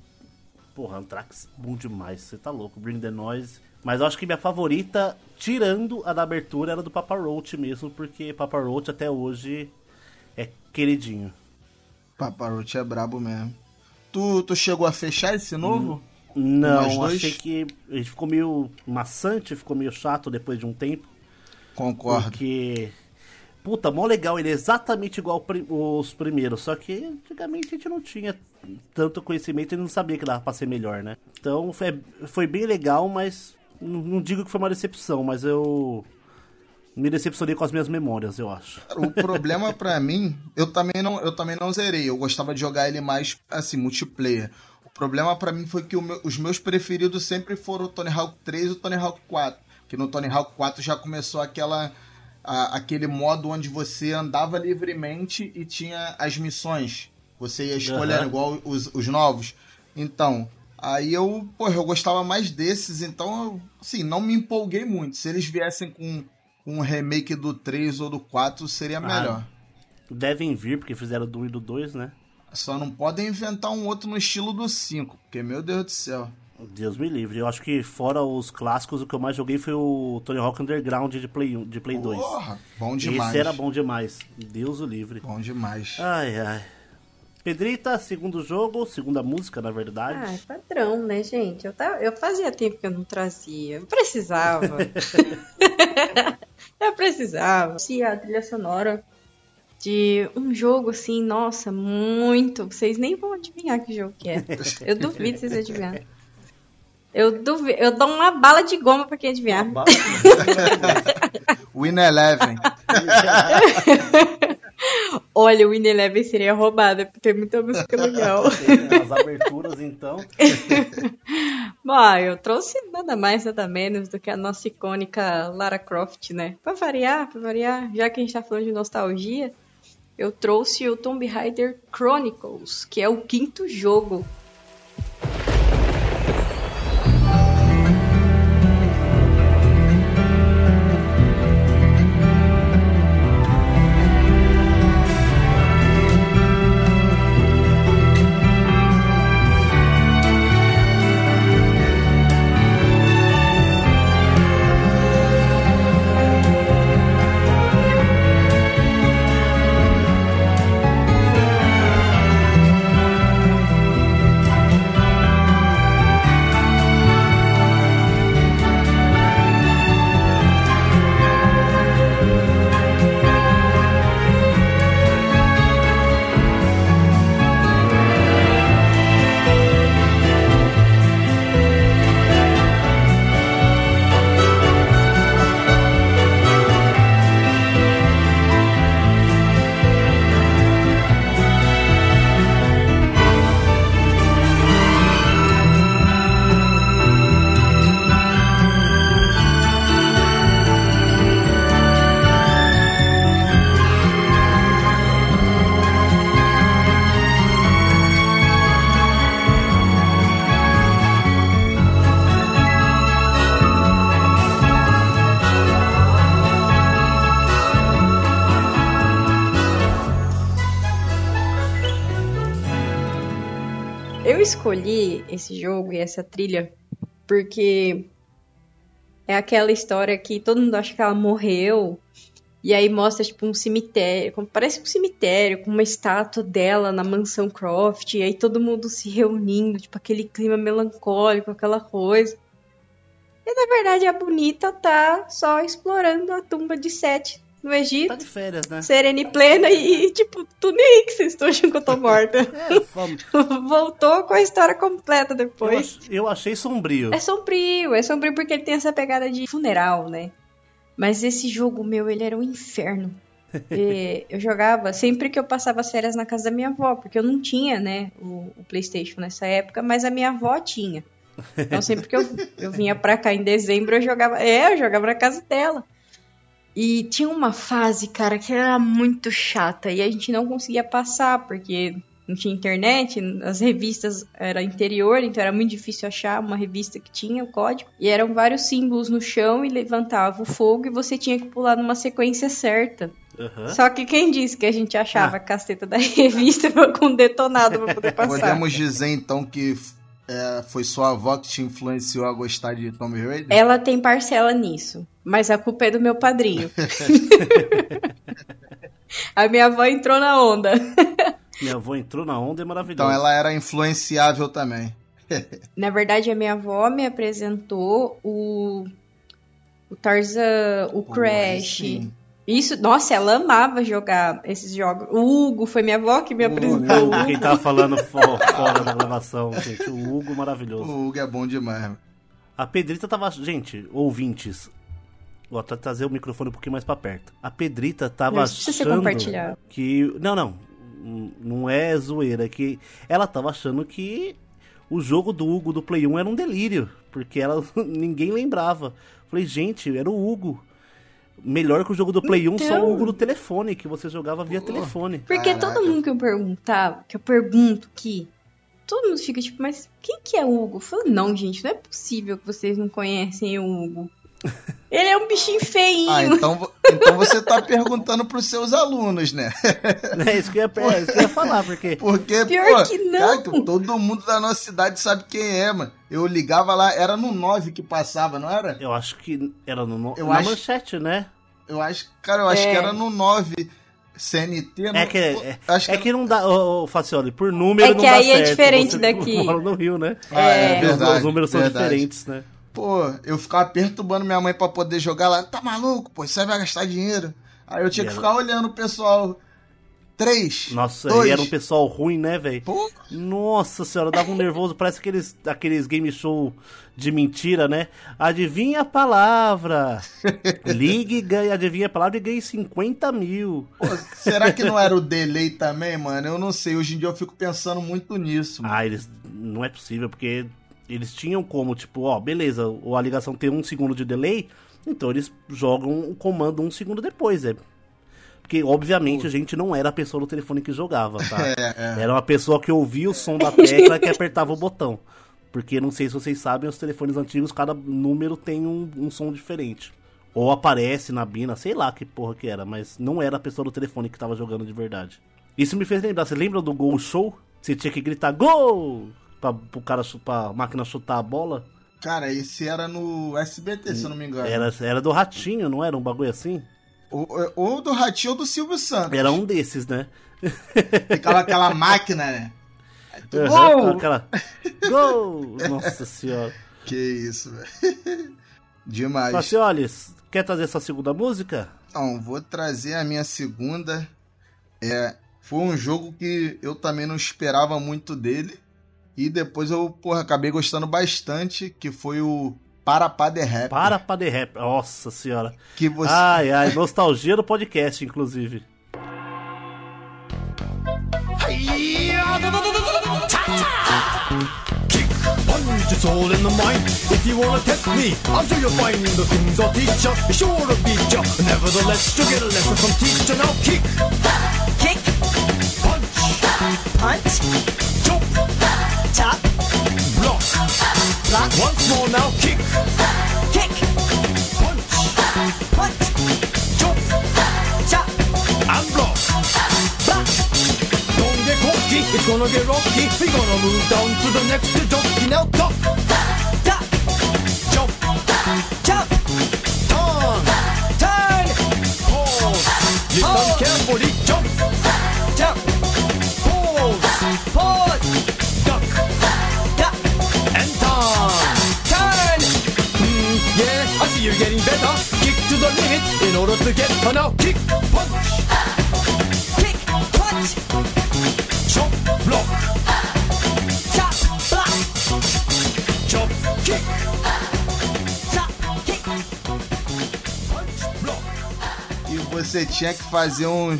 Porra, Anthrax bom demais, você tá louco, Bring the Noise. Mas eu acho que minha favorita, tirando a da abertura, era do Papa Roach mesmo, porque Papa Roach até hoje é queridinho. Papa Roach é brabo mesmo. Tu, tu chegou a fechar esse novo? Nós Não, achei que ele ficou meio maçante, ficou meio chato depois de um tempo. Concordo. Porque. Puta, mó legal, ele é exatamente igual os primeiros, só que antigamente a gente não tinha tanto conhecimento e não sabia que dava pra ser melhor, né? Então foi, foi bem legal, mas não, digo que foi uma decepção, mas eu me decepcionei com as minhas memórias, eu acho. O problema pra mim, eu também não, eu também não zerei. Eu gostava de jogar ele mais assim, multiplayer. O problema pra mim foi que meu- os meus preferidos sempre foram o Tony Hawk 3 e o Tony Hawk 4. Que no Tony Hawk 4 já começou aquela a- aquele modo onde você andava livremente e tinha as missões. Você ia escolhendo Aham. igual os, os novos. Então, aí eu, pô, eu gostava mais desses, então eu, assim, não me empolguei muito. Se eles viessem com um remake do 3 ou do 4, seria melhor. Devem vir, porque fizeram do 1 e do 2, né? Só não podem inventar um outro no estilo do 5, porque, meu Deus do céu. Deus me livre. Eu acho que fora os clássicos, o que eu mais joguei foi o Tony Hawk Underground de Play, 1, de Play 2. Porra, bom demais. Esse era bom demais. Deus o livre. Bom demais. Ai, ai. Pedrita, segundo jogo, segunda música, na verdade. Ah, é padrão, né, gente? Eu, tava, eu fazia tempo que eu não trazia. Eu precisava. eu precisava. Se a trilha sonora de um jogo assim, nossa, muito. Vocês nem vão adivinhar que jogo que é. Eu duvido vocês adivinharem. Eu, duvi- eu dou uma bala de goma pra quem adivinhar. Ba- Win Eleven. Olha, o Win Eleven seria roubada, porque tem muita música legal. As aberturas, então. Bom, eu trouxe nada mais, nada menos do que a nossa icônica Lara Croft, né? Pra variar, pra variar, já que a gente tá falando de nostalgia, eu trouxe o Tomb Raider Chronicles, que é o quinto jogo. Escolhi esse jogo e essa trilha porque é aquela história que todo mundo acha que ela morreu. E aí mostra, tipo, um cemitério. Parece um cemitério com uma estátua dela na mansão Croft. E aí todo mundo se reunindo, tipo, aquele clima melancólico, aquela coisa. E na verdade a bonita tá só explorando a tumba de Sete no Tá Egito. de férias, né? Serena e plena e, tipo, tu nem aí que vocês estão achando que eu tô morta. É, vamos. Voltou com a história completa Eu, depois. ach- eu achei sombrio. É sombrio, é sombrio porque ele tem essa pegada de funeral, né? Mas esse jogo meu, ele era um inferno. E eu jogava sempre que eu passava as férias na casa da minha avó, porque eu não tinha, né, o, o PlayStation nessa época, mas a minha avó tinha. Então sempre que eu, eu vinha pra cá em dezembro, eu jogava. É, eu jogava na casa dela. E tinha uma fase, cara, que era muito chata e a gente não conseguia passar, porque não tinha internet, as revistas era interior, então era muito difícil achar uma revista que tinha o código. E eram vários símbolos no chão e levantava o fogo e você tinha que pular numa sequência certa. Aham. Só que quem disse que a gente achava a caceta da revista com detonado pra poder passar? Podemos dizer então que é, foi sua avó que te influenciou a gostar de Tomb Raider? Ela tem parcela nisso, mas a culpa é do meu padrinho. a minha avó entrou na onda. Minha avó entrou na onda e é maravilhosa. Então ela era influenciável também. Na verdade, a minha avó me apresentou o, o Tarzan, o Crash. sim. Isso, nossa, ela amava jogar esses jogos. O Hugo foi minha avó que me apresentou. O Hugo, quem tava falando fo- fora da gravação, gente. O Hugo maravilhoso. O Hugo é bom demais. A Pedrita tava. Gente, ouvintes. Vou até trazer o microfone um pouquinho mais pra perto. A Pedrita tava Não, achando que. Não, não. Não é zoeira. é Que ela tava achando que o jogo do Hugo do Play 1 era um delírio. Porque ela ninguém lembrava. Falei, gente, era o Hugo. Melhor que o jogo do Play 1, só Então. o Hugo do telefone, que você jogava via telefone. Porque Caraca. todo mundo que eu perguntava, que eu pergunto que todo mundo fica tipo, mas quem que é o Hugo? Eu falo, não, gente, não é possível que vocês não conhecem o Hugo. Ele é um bichinho feinho. Ah, então, então você tá perguntando pros seus alunos, né? É isso que eu ia, é isso que eu ia falar, porque. Porque, Pior pô, que não. cara, que todo mundo da nossa cidade sabe quem é, mano. Eu ligava lá, era no 9 que passava, não era? Eu acho que era no, no- Eu na acho- manchete, né? Eu acho, cara, eu acho É. que era no 9 CNT. É não- que, é, acho é que que não dá, ô, ô, Facioli, por número É não que dá aí é certo. diferente Você daqui. mora no Rio, né? Ah, é, É. Os- verdade. os números são verdade. diferentes, né? Pô, eu ficava perturbando minha mãe pra poder jogar lá. Tá maluco, pô? Você vai gastar dinheiro. Aí eu tinha que ficar olhando o pessoal Três. Nossa, dois. e era um pessoal ruim, né, velho? Nossa senhora, dava um nervoso, parece aqueles, aqueles game show de mentira, né? Adivinha a palavra. Ligue e ganhe, adivinha a palavra e ganhe 50 mil. pô, será que não era o delay também, mano? Eu não sei. Hoje em dia eu fico pensando muito nisso. mano. Ah, eles. Não é possível, porque eles tinham como, tipo, ó, beleza, a ligação tem um segundo de delay, então eles jogam o comando um segundo depois, é. Porque, obviamente, a gente não era a pessoa do telefone que jogava, tá? É, Era uma pessoa que ouvia o som da tecla que apertava o botão. Porque, não sei se vocês sabem, os telefones antigos, cada número tem um, um som diferente. Ou aparece na bina, sei lá que porra que era, mas não era a pessoa do telefone que tava jogando de verdade. Isso me fez lembrar, você lembra do Gol Show? Você tinha que gritar Gol! Pra, pro cara, pra máquina chutar a bola? Cara, esse era no SBT, se eu não me engano. Era, era do Ratinho, não era um bagulho assim? Ou, ou do Ratinho ou do Silvio Santos. Era um desses, né? Ficava aquela máquina, né? Uhum, Gol! Aquela... Gol! Nossa senhora. Que isso, velho. Demais. Facioles, quer trazer essa segunda música? Então, vou trazer a minha segunda. É, foi um jogo que eu também não esperava muito dele. E depois eu, porra, acabei gostando bastante, que foi o Parapá de Rap. Para pra The Rap. Nossa senhora. Que você... Ai, ai, nostalgia do podcast, inclusive. Punch, all in the mind. If you wanna test me, I'm sure you'll find the things I'll teach ya. Be sure to beat ya. Nevertheless, you'll get a lesson from teacher. Now kick, Kick, punch, punch, jump, chop, block. block, Once more now, kick, kick, punch, punch, jump, chop, and block. block. Don't get cocky, it's gonna get rocky. We're gonna move down to the next jockey. Now duck, Duck, jump, jump, turn, turn, pause. Listen Pause. carefully, jump, jump, better. Kick to the limit in order to get her now. Kick, punch, Kick, punch, chop, block, chop, block, chop, kick, chop, kick. punch, block. E você tinha que fazer um,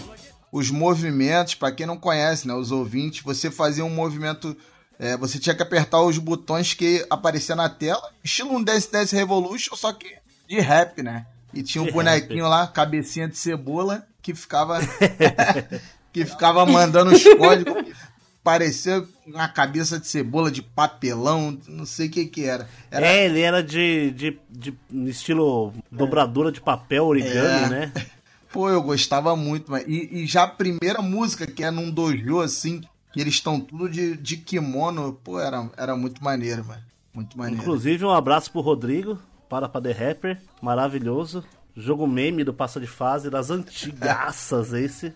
os movimentos, pra quem não conhece, né, os ouvintes, você fazia um movimento, é, você tinha que apertar os botões que aparecia na tela, estilo um Dance Dance Revolution, só que de rap, né? E tinha um De bonequinho lá, cabecinha de cebola, que ficava que ficava mandando os códigos. Parecia uma cabeça de cebola de papelão, não sei o que que era. Era É, ele era de, de, de estilo dobradura de papel origami, É. né? Pô, eu gostava muito, mas. E, e já a primeira música, que é num dojo, assim, que eles estão tudo de, de kimono, pô, era, era muito maneiro, mano. Muito maneiro. Inclusive, um abraço pro Rodrigo, para pra The Rapper, maravilhoso. Jogo meme do Passa de Fase, das antigaças esse.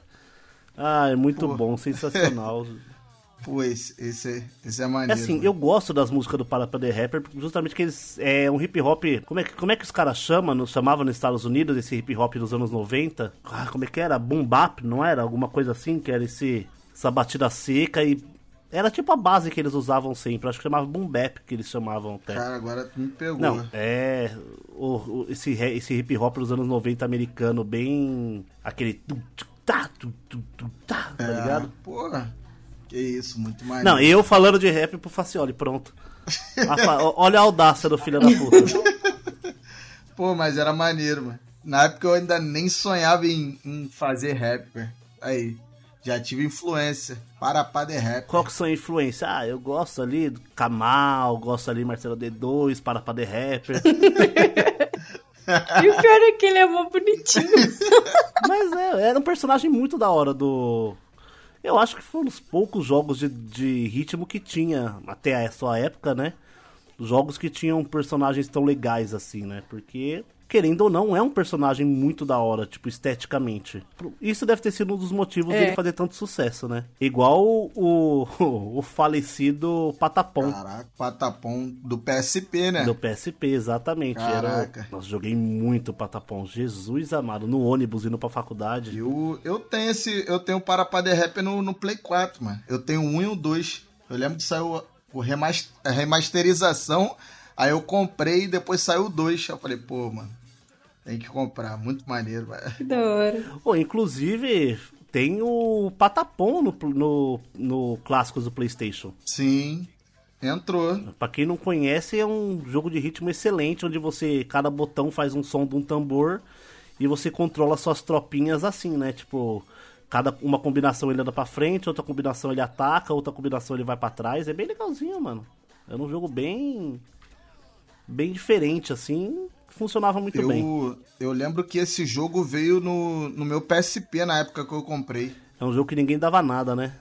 Ah, é muito Pô. bom, sensacional. Pô, esse, esse, esse é É maneiro. assim, mano. eu gosto das músicas do Para pra The Rapper, justamente que eles. É um hip hop. Como é, que- como é que os caras chamam? no- Chamavam nos Estados Unidos esse hip hop dos anos 90? Ah, como é que era? Boom bap, não era? Alguma coisa assim? Que era esse, essa batida seca e. Era tipo a base que eles usavam sempre. Acho que chamava boom bap que eles chamavam até. Cara, agora tu me pegou. Não, é. O, o- esse, esse hip hop dos anos 90 americano, bem. aquele. tu, tu, tá, tu, tu, tu, tá, tá É, ligado? Porra. Que isso, muito maneiro. Não, eu falando de rap pro Facioli, pronto. Olha a audácia do filho da puta. Pô, mas era maneiro, mano. Na época eu ainda nem sonhava em, em fazer rap, velho. Aí, já tive influência. Para pá de rap. Qual que são a influência? Ah, eu gosto ali do Kamal, gosto ali Marcelo D2, para pra The Rapper. E o pior é que ele é mó bonitinho. Mas é, era um personagem muito da hora do. Eu acho que foi um dos poucos jogos de, de ritmo que tinha, até a sua época, né? Jogos que tinham personagens tão legais assim, né? Porque querendo ou não, é um personagem muito da hora, tipo, esteticamente. Isso deve ter sido um dos motivos É. dele fazer tanto sucesso, né? Igual o, o, o falecido Patapom. Caraca, patapom do PSP, né? Do PSP, exatamente. Era... Caraca. Nossa, joguei muito Patapom. Jesus amado. No ônibus, indo pra faculdade. Eu, eu tenho esse. Eu tenho o Parapá de Rap no, no Play 4, mano. Eu tenho um e o 2. Eu lembro que saiu o remas- a remasterização. Aí eu comprei e depois saiu 2. Eu falei, pô, mano, tem que comprar. Muito maneiro, velho. Que da hora. Pô, inclusive, tem o Patapom no, no, no Clássicos do PlayStation. Sim, entrou. Pra quem não conhece, é um jogo de ritmo excelente, onde você, cada botão faz um som de um tambor e você controla suas tropinhas assim, né? Tipo, cada uma combinação ele anda pra frente, outra combinação ele ataca, outra combinação ele vai pra trás. É bem legalzinho, mano. Era um jogo bem bem diferente assim, funcionava muito bem. Eu, eu lembro que esse jogo veio no, no meu PSP na época que eu comprei. É um jogo que ninguém dava nada, né?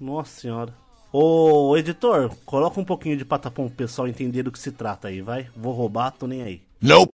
Nossa senhora. Ô, editor, coloca um pouquinho de patapom pro pessoal entender do que se trata aí, vai? Vou roubar, tô nem aí. Nope.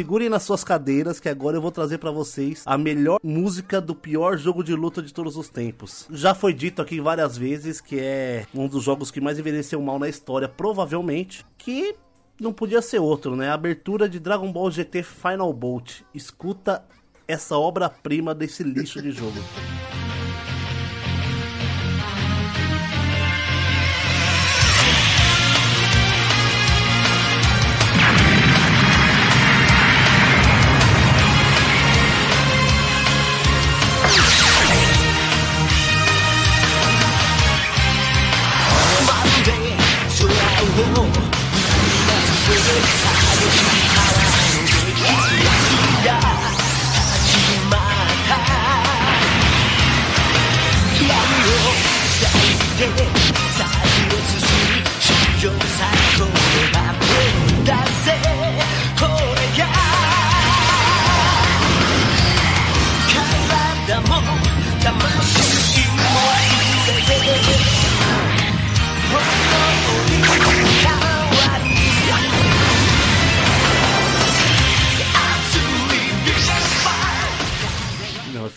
Segurem nas suas cadeiras que agora eu vou trazer pra vocês a melhor música do pior jogo de luta de todos os tempos. Já foi dito aqui várias vezes que é um dos jogos que mais envelheceu mal na história, provavelmente, que não podia ser outro, né? A abertura de Dragon Ball GT Final Bolt. Escuta essa obra-prima desse lixo de jogo.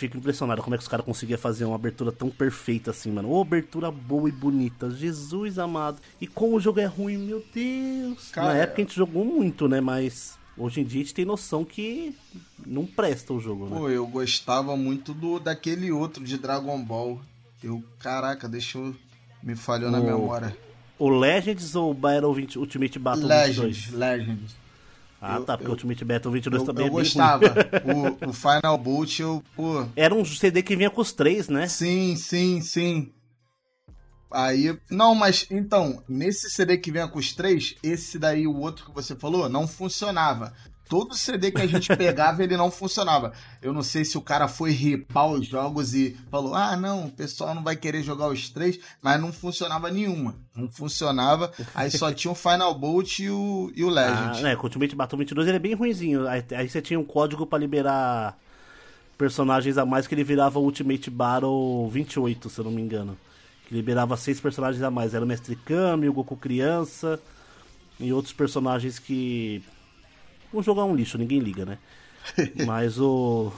fico impressionado como é que os caras conseguiam fazer uma abertura tão perfeita assim, mano. Ô, abertura boa e bonita. Jesus amado. E como o jogo é ruim, meu Deus. Cara, Na época a gente jogou muito, né? Mas hoje em dia a gente tem noção que não presta o jogo, né? Pô, eu gostava muito do daquele outro de Dragon Ball. Eu, caraca, deixa eu. Me falhou na O- memória. O Legends ou o Battle 20, Ultimate Battle Legends, 22? Legends. Ah, Eu- tá, porque o eu- Ultimate Battle 22 Eu, também eu é gostava. o, o Final Bolt, eu, pô. Era um CD que vinha com os três, né? Sim, sim, sim. Aí. Não, mas então, nesse CD que vem com os três, esse daí, o outro que você falou, não funcionava. Todo CD que a gente pegava, ele não funcionava. Eu não sei se o cara foi ripar os jogos e falou: ah, não, o pessoal não vai querer jogar os três, mas não funcionava nenhuma. Não funcionava. Aí só tinha o Final Bolt e o, e o Ah, Legend. né, com o Ultimate Battle 22 ele é bem ruinzinho. Aí, aí você tinha um código pra liberar personagens a mais que ele virava o Ultimate Battle 28, se eu não me engano. Que liberava seis personagens a mais. Era o Mestre Kami, o Goku Criança e outros personagens que. O jogo é um lixo, ninguém liga, né? Mas o.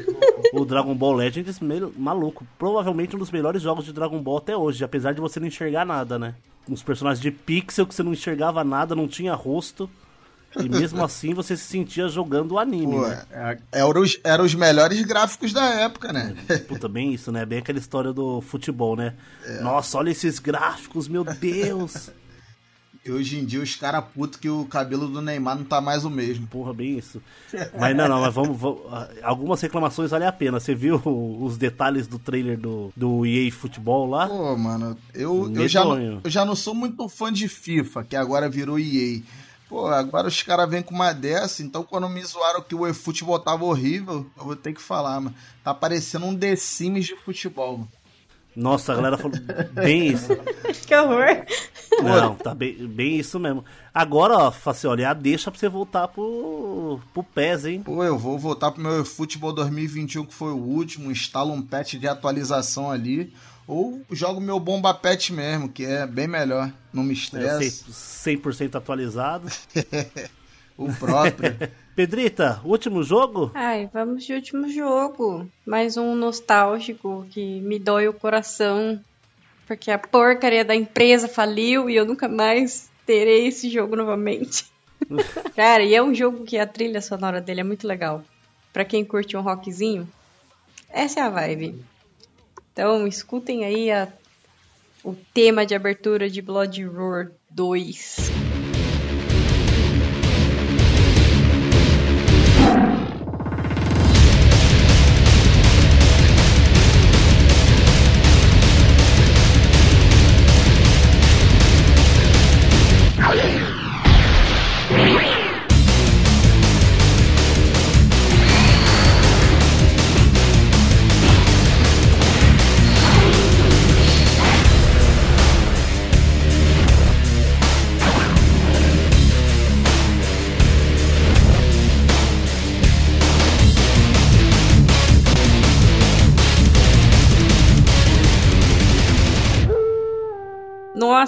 o Dragon Ball Legends, meio maluco. Provavelmente um dos melhores jogos de Dragon Ball até hoje, apesar de você não enxergar nada, né? Uns personagens de pixel que você não enxergava nada, não tinha rosto. E mesmo assim você se sentia jogando o anime, Pô, né? é- eram os, eram os melhores gráficos da época, né? Puta, bem isso, né? Bem aquela história do futebol, né? Nossa, olha esses gráficos, meu Deus! E hoje em dia os caras putos que o cabelo do Neymar não tá mais o mesmo. Porra, bem isso. Mas não, não, mas vamos, vamos- Algumas reclamações valem a pena. Você viu os detalhes do trailer do, do EA Futebol lá? Pô, mano, eu, eu, já, eu já não sou muito fã de FIFA, que agora virou EA. Pô, agora os caras vêm com uma dessa, então quando me zoaram que o eFootball tava horrível, eu vou ter que falar, mano. Tá parecendo um The Sims de futebol. mano. Nossa, a galera falou bem isso. Que horror. Não, tá bem, bem isso mesmo. Agora, ó, Facioli, a deixa pra você voltar pro, pro PES, hein? Pô, eu vou voltar pro meu eFootball 2021, que foi o último, instalo um patch de atualização ali, ou jogo meu Bomba Patch mesmo, que é bem melhor, não me É, estressa. 100% atualizado. o próprio. Pedrita, último jogo? Ai, vamos de último jogo. Mais um nostálgico que me dói o coração. Porque a porcaria da empresa faliu e eu nunca mais terei esse jogo novamente. Cara, e é um jogo que a trilha sonora dele é muito legal. Pra quem curte um rockzinho, essa é a vibe. Então, escutem aí a- o tema de abertura de Blood Roar 2.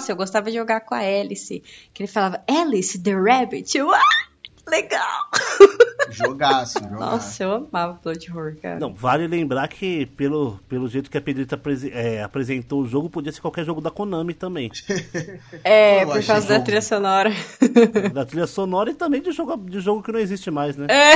Nossa, eu gostava de jogar com a Alice. Que ele falava, Alice the Rabbit. Eu, ah, legal! Jogaço, jogaço. Nossa, eu amava Blood Horror, cara. Não, vale lembrar que pelo, pelo jeito que a Pedrita é, apresentou o jogo, podia ser qualquer jogo da Konami também. É, Eu por causa da jogo. trilha sonora. da trilha sonora e também de jogo, de jogo que não existe mais, né? É.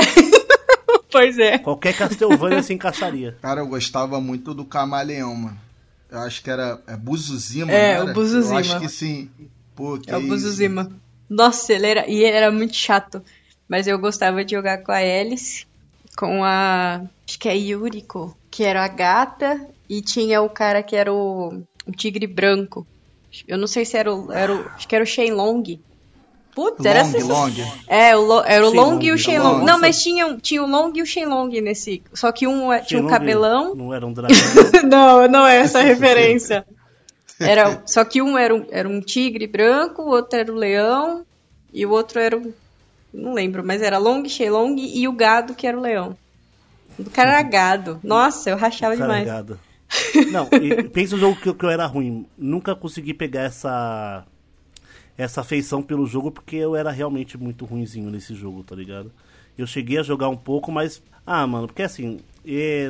pois é. Qualquer Castlevania se encaixaria. Cara, eu gostava muito do Camaleão, mano. Eu acho que era é Buzuzima, É, não o era? Buzuzima. Eu acho que sim. Pô, que É o isso. Buzuzima. Nossa, ele era. E ele era muito chato. Mas eu gostava de jogar com a Alice, com a. Acho que é Yuriko, que era a gata, e tinha o cara que era o, o tigre branco. Eu não sei se era o. Era o acho que era o Shenlong. Putz, era Long, assim. long. É, o Lo- era o Shenlong, Long e o. Shenlong. Não, mas tinha, tinha o Long e o Shenlong nesse. Só que um é- tinha um Shenlong cabelão. Não era um dragão. não, não é essa a referência. Era, só que um era um, era um tigre branco, o outro era o leão, e o outro era o. Não lembro, mas era Long, Shenlong e o gado que era o leão. O cara era gado. Nossa, eu rachava demais. Carregado. Não, e pensa o jogo que, eu- que eu era ruim. Nunca consegui pegar essa essa afeição pelo jogo porque eu era realmente muito ruinzinho nesse jogo, tá ligado? Eu cheguei a jogar um pouco, mas ah, mano, porque assim,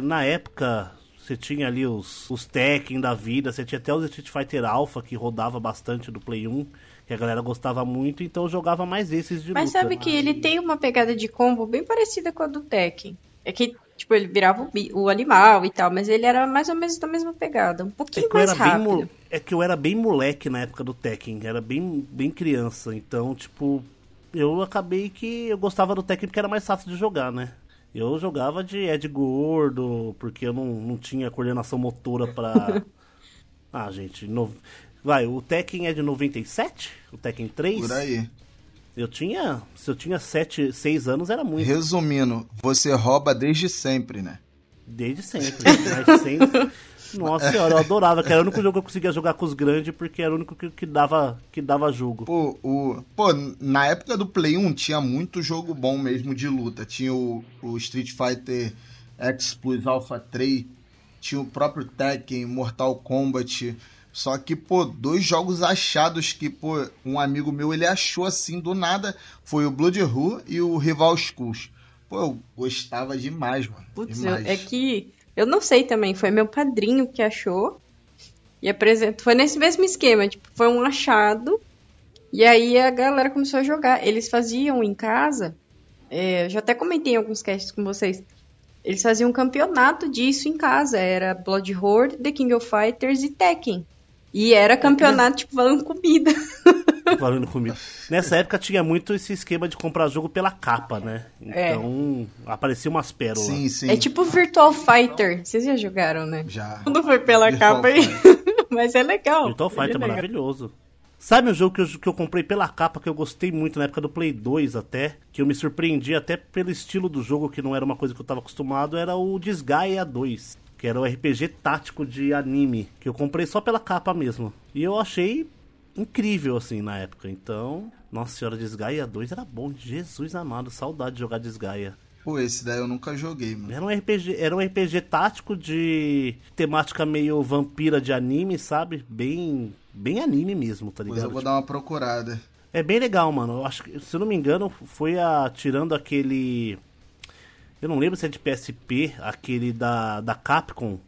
na época você tinha ali os os Tekken da vida, você tinha até os Street Fighter Alpha que rodava bastante do Play 1, que a galera gostava muito, então eu jogava mais esses de Mas luta. sabe que ele tem uma pegada de combo bem parecida com a do Tekken. É que, tipo, ele virava o, o animal e tal, mas ele era mais ou menos da mesma pegada. Um É pouquinho que, eu mais era bem rápido. mo- é que eu era bem moleque na época do Tekken, era bem, bem criança, então, tipo, eu acabei que eu gostava do Tekken porque era mais fácil de jogar, né? Eu jogava de Ed Gordo, porque eu não, não tinha coordenação motora pra. ah, gente, no... vai, o Tekken é de 97? O Tekken 3? Por aí. Eu tinha. Se eu tinha 7, 6 anos era muito. Resumindo, você rouba desde sempre, né? Desde sempre. Mas. Nossa senhora, eu adorava, que era o único jogo que eu conseguia jogar com os grandes, porque era o único que, que dava, que dava jogo. Pô, o, pô, na época do Play 1 tinha muito jogo bom mesmo de luta. Tinha o, o Street Fighter X Plus Alpha 3, tinha o próprio Tekken, Mortal Kombat. Só que, pô, dois jogos achados que, pô, um amigo meu ele achou assim do nada foi o Blood Who e o Rival Schools. Pô, eu gostava demais, mano. Putz, demais. é que eu não sei também, foi meu padrinho que achou e apresentou. Foi nesse mesmo esquema, tipo, foi um achado e aí a galera começou a jogar. Eles faziam em casa, é, eu já até comentei em alguns casts com vocês. Eles faziam um campeonato disso em casa, era Blood Horde, The King of Fighters e Tekken. E era campeonato, tipo, valendo comida. Falando comigo. Nessa época tinha muito esse esquema de comprar jogo pela capa, né? É. Então, apareciam umas pérolas. Sim, sim. É tipo Virtual Fighter. Vocês já jogaram, né? Já. Não foi pela Virtual capa aí. Mas é legal. Virtual Ele Fighter é legal. maravilhoso. Sabe um jogo que eu, que eu comprei pela capa, que eu gostei muito na época do Play 2 até, que eu me surpreendi até pelo estilo do jogo, que não era uma coisa que eu tava acostumado, era o Disgaea 2, que era o RPG tático de anime, que eu comprei só pela capa mesmo. E eu achei incrível, assim, na época. Então, nossa senhora, Disgaea 2 era bom, Jesus amado, saudade de jogar Disgaea. Pô, esse daí eu nunca joguei, mano. Era um RPG, era um RPG tático de temática meio vampira de anime, sabe? Bem, bem anime mesmo, tá ligado? eu vou Tipo, dar uma procurada. É bem legal, mano. Eu acho que, se eu não me engano, foi a tirando aquele eu não lembro se é de PSP, aquele da da Capcom,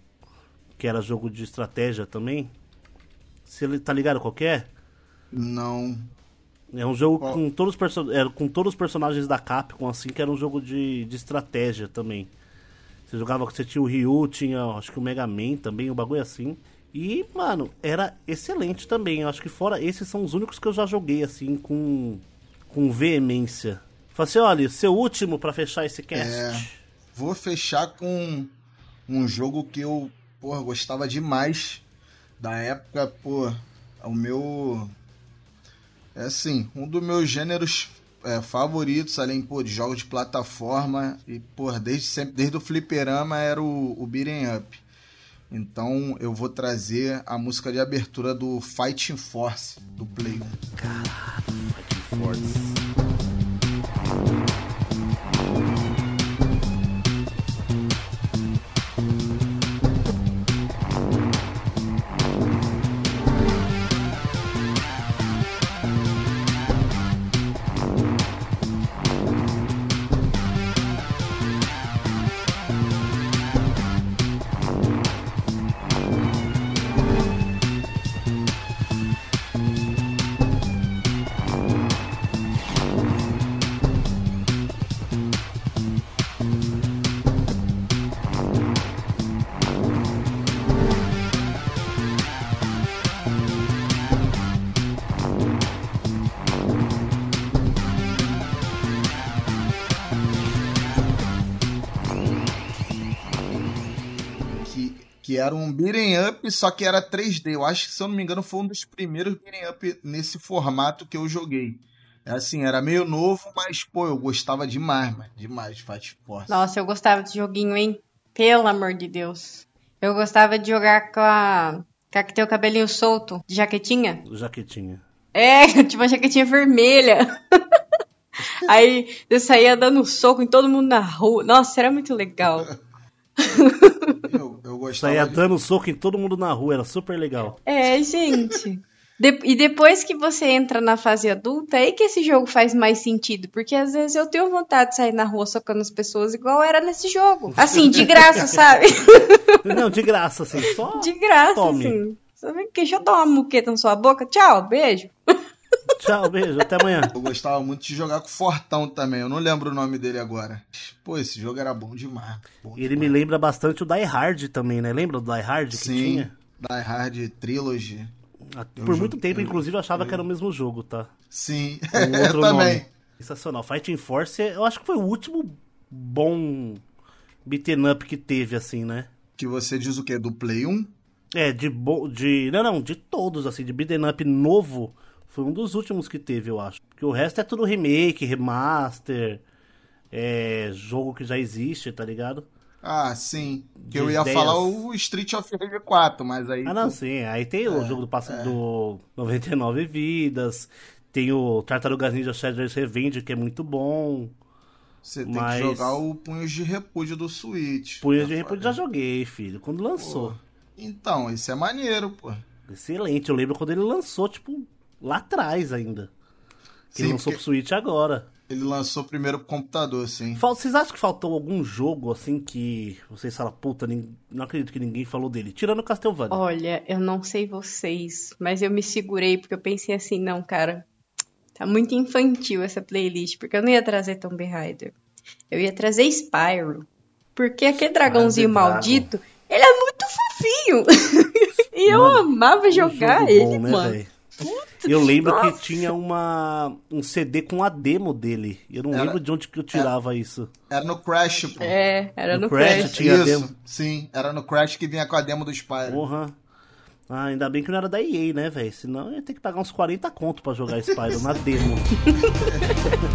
que era jogo de estratégia também. Se ele tá ligado qual que é? Não. É um jogo Qual? com todos, os perso- é, com todos os personagens da Capcom, assim, que era um jogo de, de estratégia também. Você jogava, você tinha o Ryu, tinha acho que o Mega Man também, um bagulho assim. E, mano, era excelente também. Eu acho que fora esses são os únicos que eu já joguei, assim, com, com veemência. Falei assim, olha, seu último pra fechar esse cast. É. Vou fechar com um jogo que eu, porra, gostava demais da época, pô, o meu é assim, um dos meus gêneros é, favoritos, além pô, de jogos de plataforma e pô, desde sempre, desde o fliperama era o, o beat'em up. Então eu vou trazer a música de abertura do Fighting Force do Play 1. Force. Que, era um beat'em up, só que era 3D. Eu acho que, se eu não me engano, foi um dos primeiros beat'em up nesse formato que eu joguei. É assim, era meio novo, mas, pô, eu gostava demais, mano. Demais de Fight Force. Nossa, eu gostava desse joguinho, hein? Pelo amor de Deus. Eu gostava de jogar com a. Com a que tem o cabelinho solto, de jaquetinha. Jaquetinha. É, tipo uma jaquetinha vermelha. Aí eu saía dando soco em todo mundo na rua. Nossa, era muito legal. Eu, eu gostava Saía de... dando soco em todo mundo na rua, era super legal. É, gente. De- e depois que você entra na fase adulta, é aí que esse jogo faz mais sentido. Porque às vezes eu tenho vontade de sair na rua socando as pessoas igual era nesse jogo. Assim, de graça, sabe? Não, de graça, assim, só. De graça, Tome. assim. Sabe que deixa eu dar uma muqueta na sua boca? Tchau, beijo. Tchau, beijo, até amanhã. Eu gostava muito de jogar com o Fortão também. Eu não lembro o nome dele agora. Pô, esse jogo era bom demais. Bom Ele me lembra bastante o Die Hard também, né? Lembra do Die Hard que Sim, tinha? Die Hard Trilogy. Ah, Eu Por joguei- muito tempo, eu- inclusive, eu achava que era o mesmo jogo, tá? Sim, eu outro também. nome. Sensacional. Fighting Force, eu acho que foi o último bom beaten up que teve, assim, né? Que você diz o quê? Do Play 1? É, de, bo... de. Não, não, de todos, assim, de beaten up novo, foi um dos últimos que teve, eu acho. Porque o resto é tudo remake, remaster, é. jogo que já existe, tá ligado? Ah, sim. Que eu ia ideias. falar o Street of Rage 4, mas aí. Ah, não, pô, sim. Aí tem o jogo do, passo, é. do 99 Vidas. Tem o Tartarugas Ninja Shredder's Revenge, que é muito bom. Você tem mas- que jogar o Punhos de Repúdio do Switch. Punhos de Repúdio já joguei, filho. Quando lançou. Então, esse é maneiro, pô. Excelente. Eu lembro quando ele lançou, tipo, lá atrás ainda. Que Sim, ele lançou porque- pro Switch agora. Ele lançou primeiro pro computador, sim. Vocês acham que faltou algum jogo, assim, que vocês falam, puta, não acredito que ninguém falou dele? Tirando o Castlevania. Olha, eu não sei vocês, mas eu me segurei porque eu pensei assim, não, cara, tá muito infantil essa playlist, porque eu não ia trazer Tomb Raider. Eu ia trazer Spyro. Porque aquele dragãozinho Ah, The Dragon. maldito, ele é muito fofinho. e eu Mano, amava jogar jogo ele, bom, né, mano. velho? Eu lembro Nossa. que tinha uma, um CD com a demo dele. Eu não Era- lembro de onde que eu tirava isso. Era no Crash, pô. É, era No no, Crash Crash. tinha Isso, demo. sim. Era no Crash que vinha com a demo do Spyro. Porra. Ah, ainda bem que não era da EA, né, velho? Senão eu ia ter que pagar uns 40 conto pra jogar Spyro na demo.